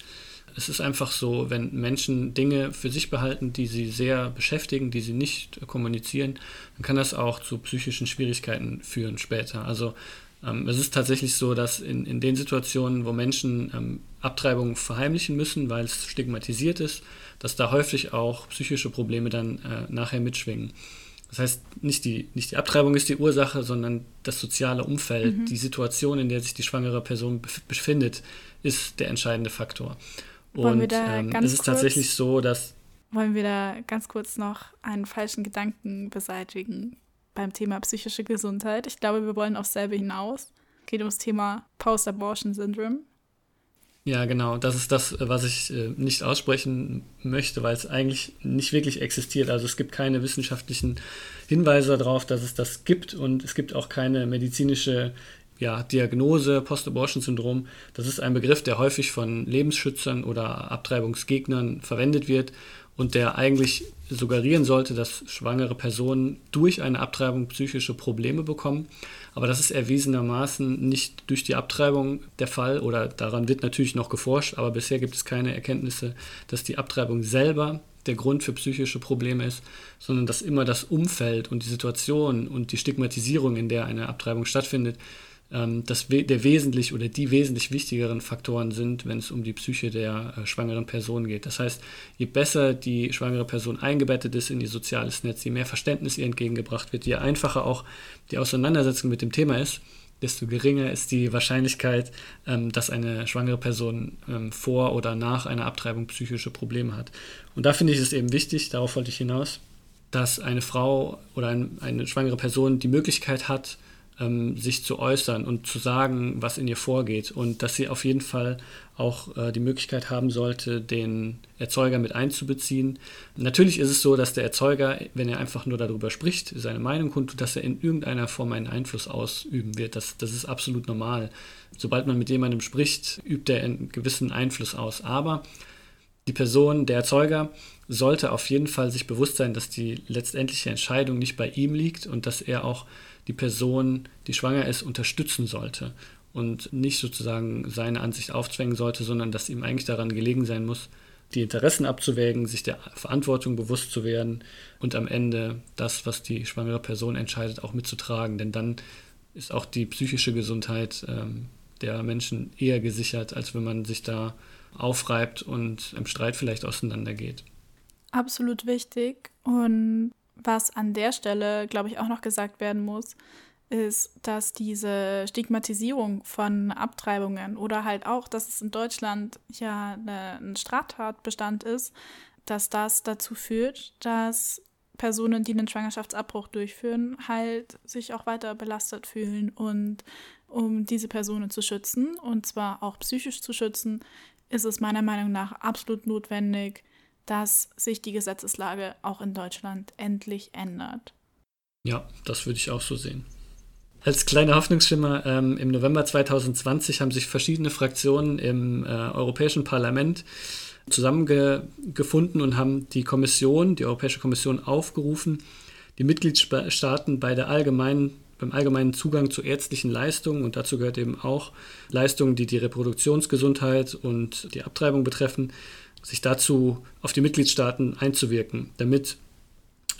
Es ist einfach so, wenn Menschen Dinge für sich behalten, die sie sehr beschäftigen, die sie nicht kommunizieren, dann kann das auch zu psychischen Schwierigkeiten führen später. Also ähm, es ist tatsächlich so, dass in, in den Situationen, wo Menschen ähm, Abtreibung verheimlichen müssen, weil es stigmatisiert ist, dass da häufig auch psychische Probleme dann äh, nachher mitschwingen. Das heißt, nicht die, nicht die Abtreibung ist die Ursache, sondern das soziale Umfeld, mhm. die Situation, in der sich die schwangere Person befindet, ist der entscheidende Faktor. Und ähm, es ist kurz, tatsächlich so, dass. Wollen wir da ganz kurz noch einen falschen Gedanken beseitigen beim Thema psychische Gesundheit? Ich glaube, wir wollen aufs selbe hinaus. Es geht ums Thema Post-Abortion-Syndrom. Ja, genau. Das ist das, was ich äh, nicht aussprechen möchte, weil es eigentlich nicht wirklich existiert. Also es gibt keine wissenschaftlichen Hinweise darauf, dass es das gibt und es gibt auch keine medizinische ja, Diagnose Post-Abortion-Syndrom, das ist ein Begriff, der häufig von Lebensschützern oder Abtreibungsgegnern verwendet wird und der eigentlich suggerieren sollte, dass schwangere Personen durch eine Abtreibung psychische Probleme bekommen. Aber das ist erwiesenermaßen nicht durch die Abtreibung der Fall oder daran wird natürlich noch geforscht, aber bisher gibt es keine Erkenntnisse, dass die Abtreibung selber der Grund für psychische Probleme ist, sondern dass immer das Umfeld und die Situation und die Stigmatisierung, in der eine Abtreibung stattfindet, ähm, das, der wesentlich oder die wesentlich wichtigeren Faktoren sind, wenn es um die Psyche der äh, schwangeren Person geht. Das heißt, je besser die schwangere Person eingebettet ist in ihr soziales Netz, je mehr Verständnis ihr entgegengebracht wird, je einfacher auch die Auseinandersetzung mit dem Thema ist, desto geringer ist die Wahrscheinlichkeit, ähm, dass eine schwangere Person ähm, vor oder nach einer Abtreibung psychische Probleme hat. Und da finde ich es eben wichtig, darauf wollte ich hinaus, dass eine Frau oder ein, eine schwangere Person die Möglichkeit hat, ähm, sich zu äußern und zu sagen, was in ihr vorgeht und dass sie auf jeden Fall auch äh, die Möglichkeit haben sollte, den Erzeuger mit einzubeziehen. Natürlich ist es so, dass der Erzeuger, wenn er einfach nur darüber spricht, seine Meinung kundtut, dass er in irgendeiner Form einen Einfluss ausüben wird. Das, das ist absolut normal. Sobald man mit jemandem spricht, übt er einen gewissen Einfluss aus. Aber die Person, der Erzeuger, sollte auf jeden Fall sich bewusst sein, dass die letztendliche Entscheidung nicht bei ihm liegt und dass er auch die Person, die schwanger ist, unterstützen sollte und nicht sozusagen seine Ansicht aufzwängen sollte, sondern dass ihm eigentlich daran gelegen sein muss, die Interessen abzuwägen, sich der Verantwortung bewusst zu werden und am Ende das, was die schwangere Person entscheidet, auch mitzutragen. Denn dann ist auch die psychische Gesundheit ähm, der Menschen eher gesichert, als wenn man sich da aufreibt und im Streit vielleicht auseinandergeht. Absolut wichtig. Und was an der Stelle, glaube ich, auch noch gesagt werden muss, ist, dass diese Stigmatisierung von Abtreibungen oder halt auch, dass es in Deutschland ja eine, ein Straftatbestand ist, dass das dazu führt, dass Personen, die einen Schwangerschaftsabbruch durchführen, halt sich auch weiter belastet fühlen. Und um diese Personen zu schützen, und zwar auch psychisch zu schützen, ist es meiner Meinung nach absolut notwendig, dass sich die Gesetzeslage auch in Deutschland endlich ändert. Ja, das würde ich auch so sehen. Als kleiner Hoffnungsschimmer, ähm, im November 2020 haben sich verschiedene Fraktionen im äh, Europäischen Parlament zusammengefunden und haben die Kommission, die Europäische Kommission aufgerufen, die Mitgliedstaaten bei der allgemeinen, beim allgemeinen Zugang zu ärztlichen Leistungen, und dazu gehört eben auch Leistungen, die die Reproduktionsgesundheit und die Abtreibung betreffen, sich dazu auf die Mitgliedstaaten einzuwirken, damit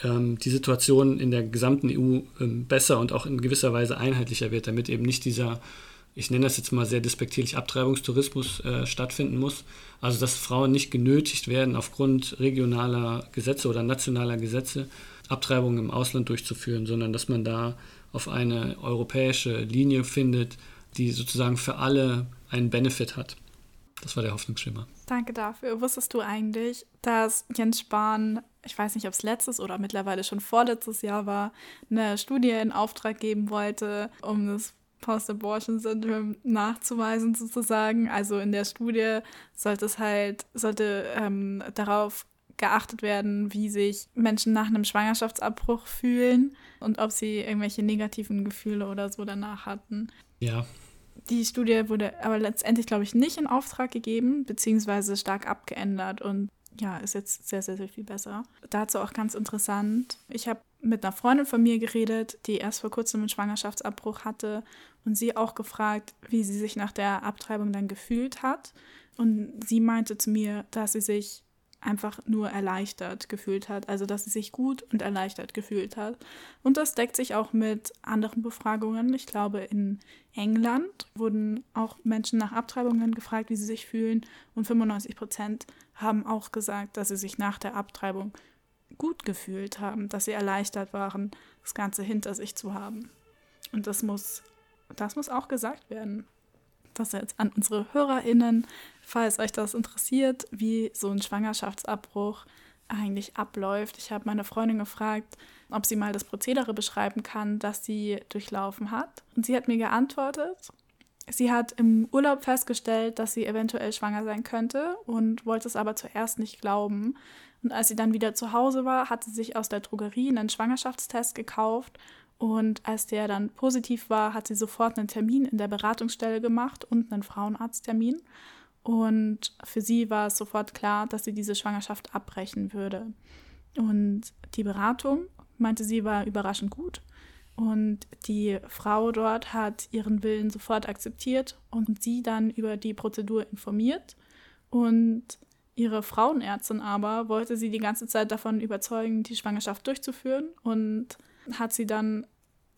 ähm, die Situation in der gesamten EU ähm, besser und auch in gewisser Weise einheitlicher wird, damit eben nicht dieser, ich nenne das jetzt mal sehr despektierlich, Abtreibungstourismus äh, stattfinden muss. Also dass Frauen nicht genötigt werden, aufgrund regionaler Gesetze oder nationaler Gesetze Abtreibungen im Ausland durchzuführen, sondern dass man da auf eine europäische Linie findet, die sozusagen für alle einen Benefit hat. Das war der Hoffnungsschimmer. Danke dafür. Wusstest du eigentlich, dass Jens Spahn, ich weiß nicht, ob es letztes oder mittlerweile schon vorletztes Jahr war, eine Studie in Auftrag geben wollte, um das Post-Abortion-Syndrom nachzuweisen sozusagen. Also in der Studie sollte es halt, sollte ähm, darauf geachtet werden, wie sich Menschen nach einem Schwangerschaftsabbruch fühlen und ob sie irgendwelche negativen Gefühle oder so danach hatten. Ja, die Studie wurde aber letztendlich, glaube ich, nicht in Auftrag gegeben, beziehungsweise stark abgeändert und ja, ist jetzt sehr, sehr, sehr viel besser. Dazu auch ganz interessant. Ich habe mit einer Freundin von mir geredet, die erst vor kurzem einen Schwangerschaftsabbruch hatte und sie auch gefragt, wie sie sich nach der Abtreibung dann gefühlt hat. Und sie meinte zu mir, dass sie sich einfach nur erleichtert gefühlt hat, also dass sie sich gut und erleichtert gefühlt hat. Und das deckt sich auch mit anderen Befragungen. Ich glaube, in England wurden auch Menschen nach Abtreibungen gefragt, wie sie sich fühlen. Und 95 Prozent haben auch gesagt, dass sie sich nach der Abtreibung gut gefühlt haben, dass sie erleichtert waren, das Ganze hinter sich zu haben. Und das muss, das muss auch gesagt werden das jetzt an unsere HörerInnen, falls euch das interessiert, wie so ein Schwangerschaftsabbruch eigentlich abläuft. Ich habe meine Freundin gefragt, ob sie mal das Prozedere beschreiben kann, das sie durchlaufen hat. Und sie hat mir geantwortet, sie hat im Urlaub festgestellt, dass sie eventuell schwanger sein könnte und wollte es aber zuerst nicht glauben. Und als sie dann wieder zu Hause war, hat sie sich aus der Drogerie einen Schwangerschaftstest gekauft Und als der dann positiv war, hat sie sofort einen Termin in der Beratungsstelle gemacht und einen Frauenarzttermin. Und für sie war es sofort klar, dass sie diese Schwangerschaft abbrechen würde. Und die Beratung, meinte sie, war überraschend gut. Und die Frau dort hat ihren Willen sofort akzeptiert und sie dann über die Prozedur informiert. Und ihre Frauenärztin aber wollte sie die ganze Zeit davon überzeugen, die Schwangerschaft durchzuführen und hat sie dann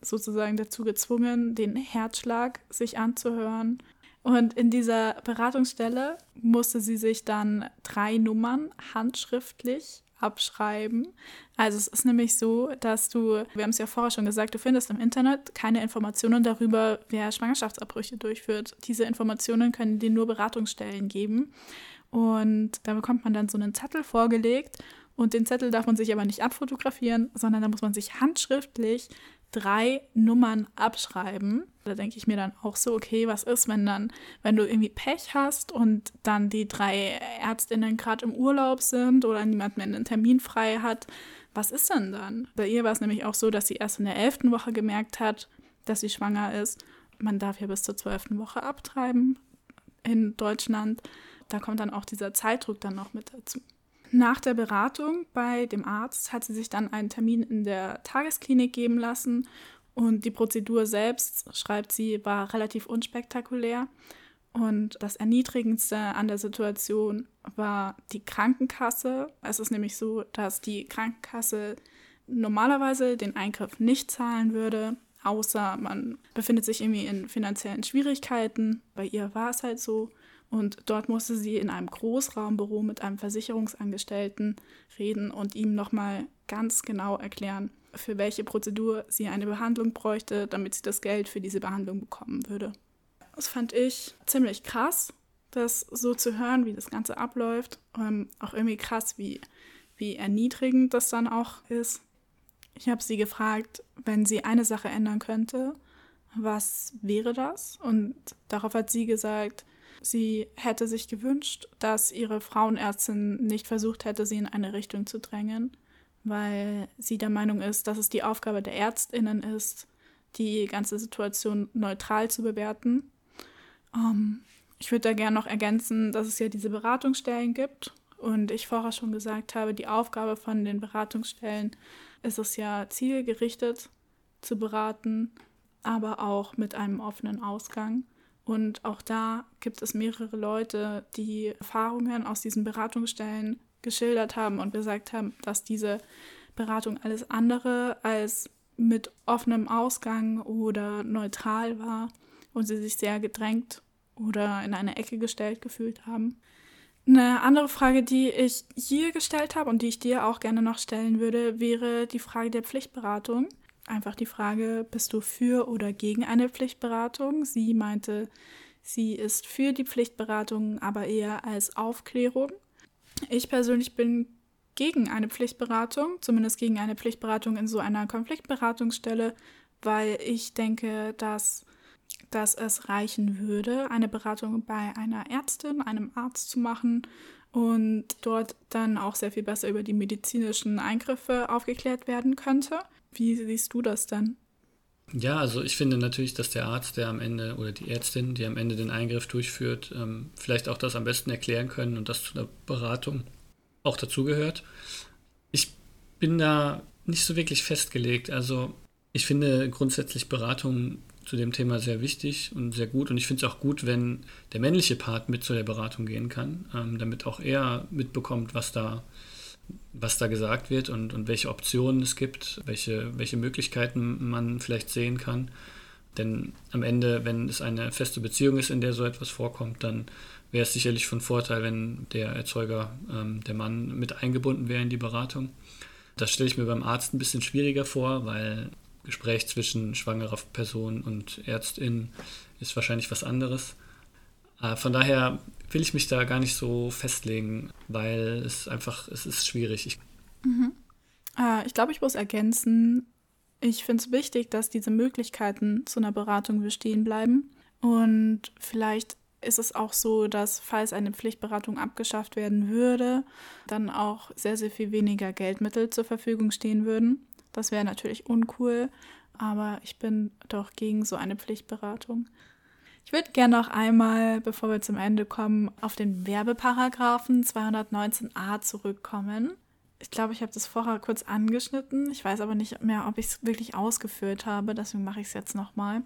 sozusagen dazu gezwungen, den Herzschlag sich anzuhören. Und in dieser Beratungsstelle musste sie sich dann drei Nummern handschriftlich abschreiben. Also es ist nämlich so, dass du, wir haben es ja vorher schon gesagt, du findest im Internet keine Informationen darüber, wer Schwangerschaftsabbrüche durchführt. Diese Informationen können dir nur Beratungsstellen geben. Und da bekommt man dann so einen Zettel vorgelegt und den Zettel darf man sich aber nicht abfotografieren, sondern da muss man sich handschriftlich drei Nummern abschreiben. Da denke ich mir dann auch so, okay, was ist, wenn dann, wenn du irgendwie Pech hast und dann die drei Ärztinnen gerade im Urlaub sind oder niemand mehr einen Termin frei hat, was ist denn dann? Bei ihr war es nämlich auch so, dass sie erst in der elften Woche gemerkt hat, dass sie schwanger ist. Man darf ja bis zur zwölften Woche abtreiben in Deutschland. Da kommt dann auch dieser Zeitdruck dann noch mit dazu. Nach der Beratung bei dem Arzt hat sie sich dann einen Termin in der Tagesklinik geben lassen und die Prozedur selbst, schreibt sie, war relativ unspektakulär. Und das Erniedrigendste an der Situation war die Krankenkasse. Es ist nämlich so, dass die Krankenkasse normalerweise den Eingriff nicht zahlen würde, außer man befindet sich irgendwie in finanziellen Schwierigkeiten. Bei ihr war es halt so. Und dort musste sie in einem Großraumbüro mit einem Versicherungsangestellten reden und ihm nochmal ganz genau erklären, für welche Prozedur sie eine Behandlung bräuchte, damit sie das Geld für diese Behandlung bekommen würde. Das fand ich ziemlich krass, das so zu hören, wie das Ganze abläuft. Ähm, auch irgendwie krass, wie, wie erniedrigend das dann auch ist. Ich habe sie gefragt, wenn sie eine Sache ändern könnte, was wäre das? Und darauf hat sie gesagt, Sie hätte sich gewünscht, dass ihre Frauenärztin nicht versucht hätte, sie in eine Richtung zu drängen, weil sie der Meinung ist, dass es die Aufgabe der Ärztinnen ist, die ganze Situation neutral zu bewerten. Ähm, ich würde da gerne noch ergänzen, dass es ja diese Beratungsstellen gibt. Und ich vorher schon gesagt habe, die Aufgabe von den Beratungsstellen ist es ja zielgerichtet zu beraten, aber auch mit einem offenen Ausgang. Und auch da gibt es mehrere Leute, die Erfahrungen aus diesen Beratungsstellen geschildert haben und gesagt haben, dass diese Beratung alles andere als mit offenem Ausgang oder neutral war und sie sich sehr gedrängt oder in eine Ecke gestellt gefühlt haben. Eine andere Frage, die ich hier gestellt habe und die ich dir auch gerne noch stellen würde, wäre die Frage der Pflichtberatung einfach die Frage, bist du für oder gegen eine Pflichtberatung? Sie meinte, sie ist für die Pflichtberatung, aber eher als Aufklärung. Ich persönlich bin gegen eine Pflichtberatung, zumindest gegen eine Pflichtberatung in so einer Konfliktberatungsstelle, weil ich denke, dass, dass es reichen würde, eine Beratung bei einer Ärztin, einem Arzt zu machen und dort dann auch sehr viel besser über die medizinischen Eingriffe aufgeklärt werden könnte. Wie siehst du das dann? Ja, also ich finde natürlich, dass der Arzt, der am Ende oder die Ärztin, die am Ende den Eingriff durchführt, ähm, vielleicht auch das am besten erklären können und das zu der Beratung auch dazugehört. Ich bin da nicht so wirklich festgelegt. Also ich finde grundsätzlich Beratung zu dem Thema sehr wichtig und sehr gut. Und ich finde es auch gut, wenn der männliche Part mit zu der Beratung gehen kann, ähm, damit auch er mitbekommt, was da was da gesagt wird und, und welche Optionen es gibt, welche, welche Möglichkeiten man vielleicht sehen kann. Denn am Ende, wenn es eine feste Beziehung ist, in der so etwas vorkommt, dann wäre es sicherlich von Vorteil, wenn der Erzeuger, ähm, der Mann, mit eingebunden wäre in die Beratung. Das stelle ich mir beim Arzt ein bisschen schwieriger vor, weil Gespräch zwischen schwangerer Person und Ärztin ist wahrscheinlich was anderes. Äh, von daher will ich mich da gar nicht so festlegen, weil es einfach, es ist schwierig. Ich, mhm. äh, ich glaube, ich muss ergänzen, ich finde es wichtig, dass diese Möglichkeiten zu einer Beratung bestehen bleiben. Und vielleicht ist es auch so, dass falls eine Pflichtberatung abgeschafft werden würde, dann auch sehr, sehr viel weniger Geldmittel zur Verfügung stehen würden. Das wäre natürlich uncool. aber ich bin doch gegen so eine Pflichtberatung. Ich würde gerne noch einmal, bevor wir zum Ende kommen, auf den Werbeparagraphen 219a zurückkommen. Ich glaube, ich habe das vorher kurz angeschnitten. Ich weiß aber nicht mehr, ob ich es wirklich ausgeführt habe. Deswegen mache ich es jetzt nochmal.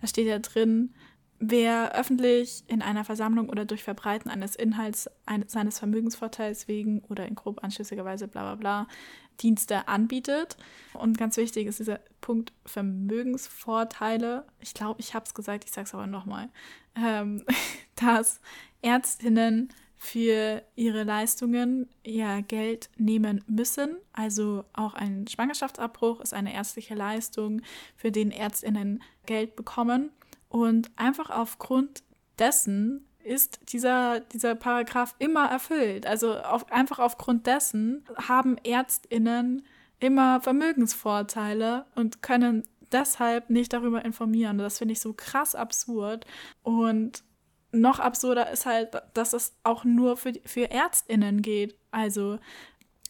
Da steht ja drin, wer öffentlich in einer Versammlung oder durch Verbreiten eines Inhalts eines, seines Vermögensvorteils wegen oder in grob anschlüssiger Weise bla bla bla Dienste anbietet. Und ganz wichtig ist dieser Punkt Vermögensvorteile. Ich glaube, ich habe es gesagt, ich sage es aber nochmal, ähm, dass Ärztinnen für ihre Leistungen ja Geld nehmen müssen. Also auch ein Schwangerschaftsabbruch ist eine ärztliche Leistung, für den Ärztinnen Geld bekommen. Und einfach aufgrund dessen ist dieser, dieser Paragraph immer erfüllt. Also auf, einfach aufgrund dessen haben Ärztinnen immer Vermögensvorteile und können deshalb nicht darüber informieren. Das finde ich so krass absurd. Und noch absurder ist halt, dass es auch nur für, für Ärztinnen geht. Also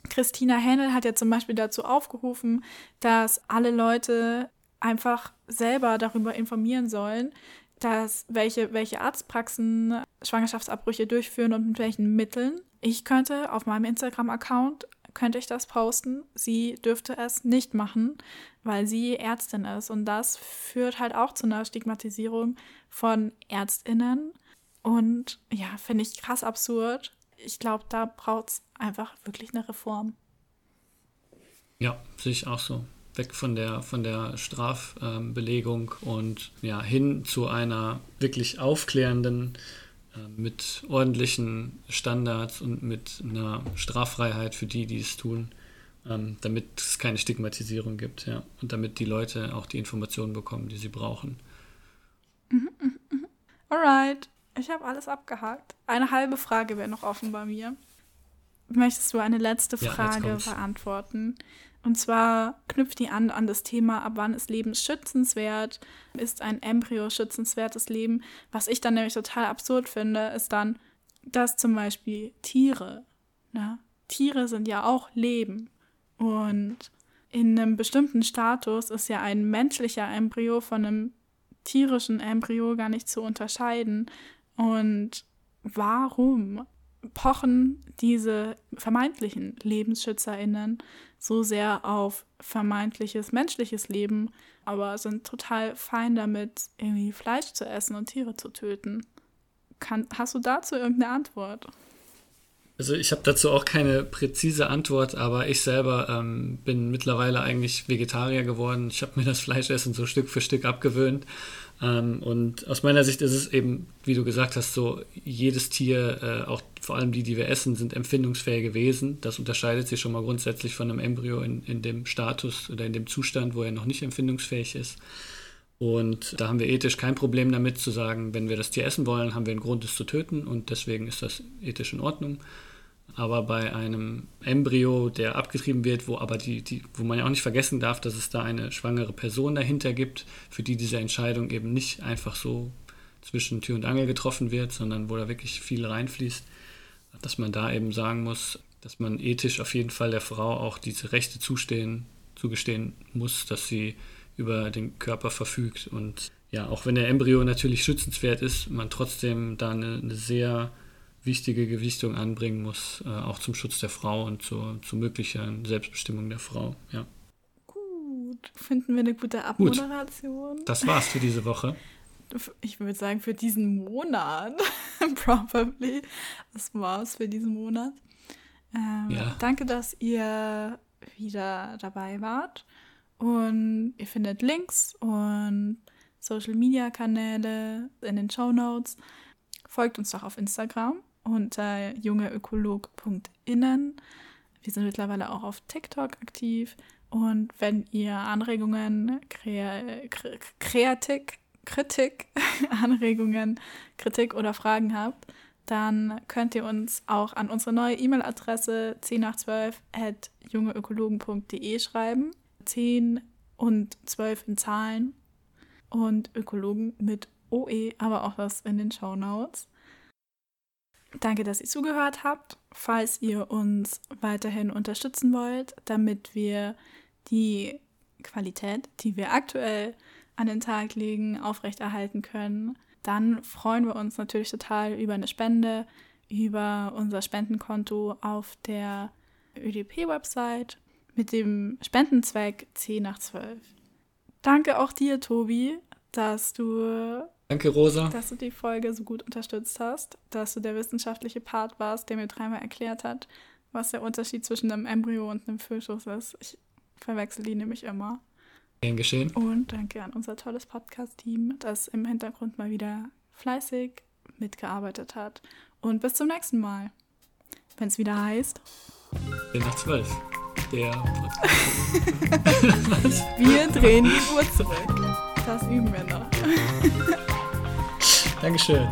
Christina Händel hat ja zum Beispiel dazu aufgerufen, dass alle Leute einfach selber darüber informieren sollen, dass welche, welche Arztpraxen Schwangerschaftsabbrüche durchführen und mit welchen Mitteln. Ich könnte auf meinem Instagram-Account könnte ich das posten. Sie dürfte es nicht machen, weil sie Ärztin ist. Und das führt halt auch zu einer Stigmatisierung von Ärztinnen. Und ja, finde ich krass absurd. Ich glaube, da braucht es einfach wirklich eine Reform. Ja, sehe ich auch so weg von der, von der Strafbelegung ähm, und ja, hin zu einer wirklich aufklärenden, äh, mit ordentlichen Standards und mit einer Straffreiheit für die, die es tun, ähm, damit es keine Stigmatisierung gibt, ja, und damit die Leute auch die Informationen bekommen, die sie brauchen. Mhm, mhm, mhm. Alright, ich habe alles abgehakt. Eine halbe Frage wäre noch offen bei mir. Möchtest du eine letzte Frage ja, beantworten? Und zwar knüpft die an an das Thema, ab wann ist Leben schützenswert? Ist ein Embryo schützenswertes Leben? Was ich dann nämlich total absurd finde, ist dann, dass zum Beispiel Tiere, ne? Tiere sind ja auch Leben. Und in einem bestimmten Status ist ja ein menschlicher Embryo von einem tierischen Embryo gar nicht zu unterscheiden. Und warum pochen diese vermeintlichen LebensschützerInnen so sehr auf vermeintliches menschliches Leben, aber sind total fein damit, irgendwie Fleisch zu essen und Tiere zu töten. Kann, hast du dazu irgendeine Antwort? Also ich habe dazu auch keine präzise Antwort, aber ich selber ähm, bin mittlerweile eigentlich Vegetarier geworden. Ich habe mir das Fleischessen so Stück für Stück abgewöhnt ähm, und aus meiner Sicht ist es eben, wie du gesagt hast, so, jedes Tier, äh, auch vor allem die, die wir essen, sind empfindungsfähige Wesen. Das unterscheidet sich schon mal grundsätzlich von einem Embryo in, in dem Status oder in dem Zustand, wo er noch nicht empfindungsfähig ist. Und da haben wir ethisch kein Problem damit zu sagen, wenn wir das Tier essen wollen, haben wir einen Grund, es zu töten und deswegen ist das ethisch in Ordnung. Aber bei einem Embryo, der abgetrieben wird, wo aber die, die, wo man ja auch nicht vergessen darf, dass es da eine schwangere Person dahinter gibt, für die diese Entscheidung eben nicht einfach so zwischen Tür und Angel getroffen wird, sondern wo da wirklich viel reinfließt, dass man da eben sagen muss, dass man ethisch auf jeden Fall der Frau auch diese Rechte zustehen, zugestehen muss, dass sie über den Körper verfügt. Und ja, auch wenn der Embryo natürlich schützenswert ist, man trotzdem da eine, eine sehr wichtige Gewichtung anbringen muss, äh, auch zum Schutz der Frau und zur, zur möglichen Selbstbestimmung der Frau. Ja. Gut, finden wir eine gute Abmoderation. Gut. Das war's für diese Woche. Ich würde sagen, für diesen Monat. Probably. Das war's für diesen Monat. Ähm, ja. Danke, dass ihr wieder dabei wart. Und ihr findet Links und Social Media Kanäle in den Show Notes. Folgt uns doch auf Instagram unter jungeökolog.innen. Wir sind mittlerweile auch auf TikTok aktiv. Und wenn ihr Anregungen, Kre Kreatik, Kritik, Anregungen, Kritik oder Fragen habt, dann könnt ihr uns auch an unsere neue E-Mail-Adresse 10 nach 12 at jungeökologen.de schreiben. 10 und 12 in Zahlen und Ökologen mit OE, aber auch das in den Show Notes. Danke, dass ihr zugehört habt. Falls ihr uns weiterhin unterstützen wollt, damit wir die Qualität, die wir aktuell an den Tag legen, aufrechterhalten können, dann freuen wir uns natürlich total über eine Spende, über unser Spendenkonto auf der ÖDP-Website mit dem Spendenzweck 10 nach 12. Danke auch dir, Tobi, dass du Danke, Rosa. Dass du die Folge so gut unterstützt hast, dass du der wissenschaftliche Part warst, der mir dreimal erklärt hat, was der Unterschied zwischen einem Embryo und einem Fötus ist. Ich verwechsel die nämlich immer. Gern geschehen. Und danke an unser tolles Podcast-Team, das im Hintergrund mal wieder fleißig mitgearbeitet hat. Und bis zum nächsten Mal, wenn es wieder heißt. 10 nach 12. Der wir drehen die Uhr zurück. Das üben wir noch. Dankeschön.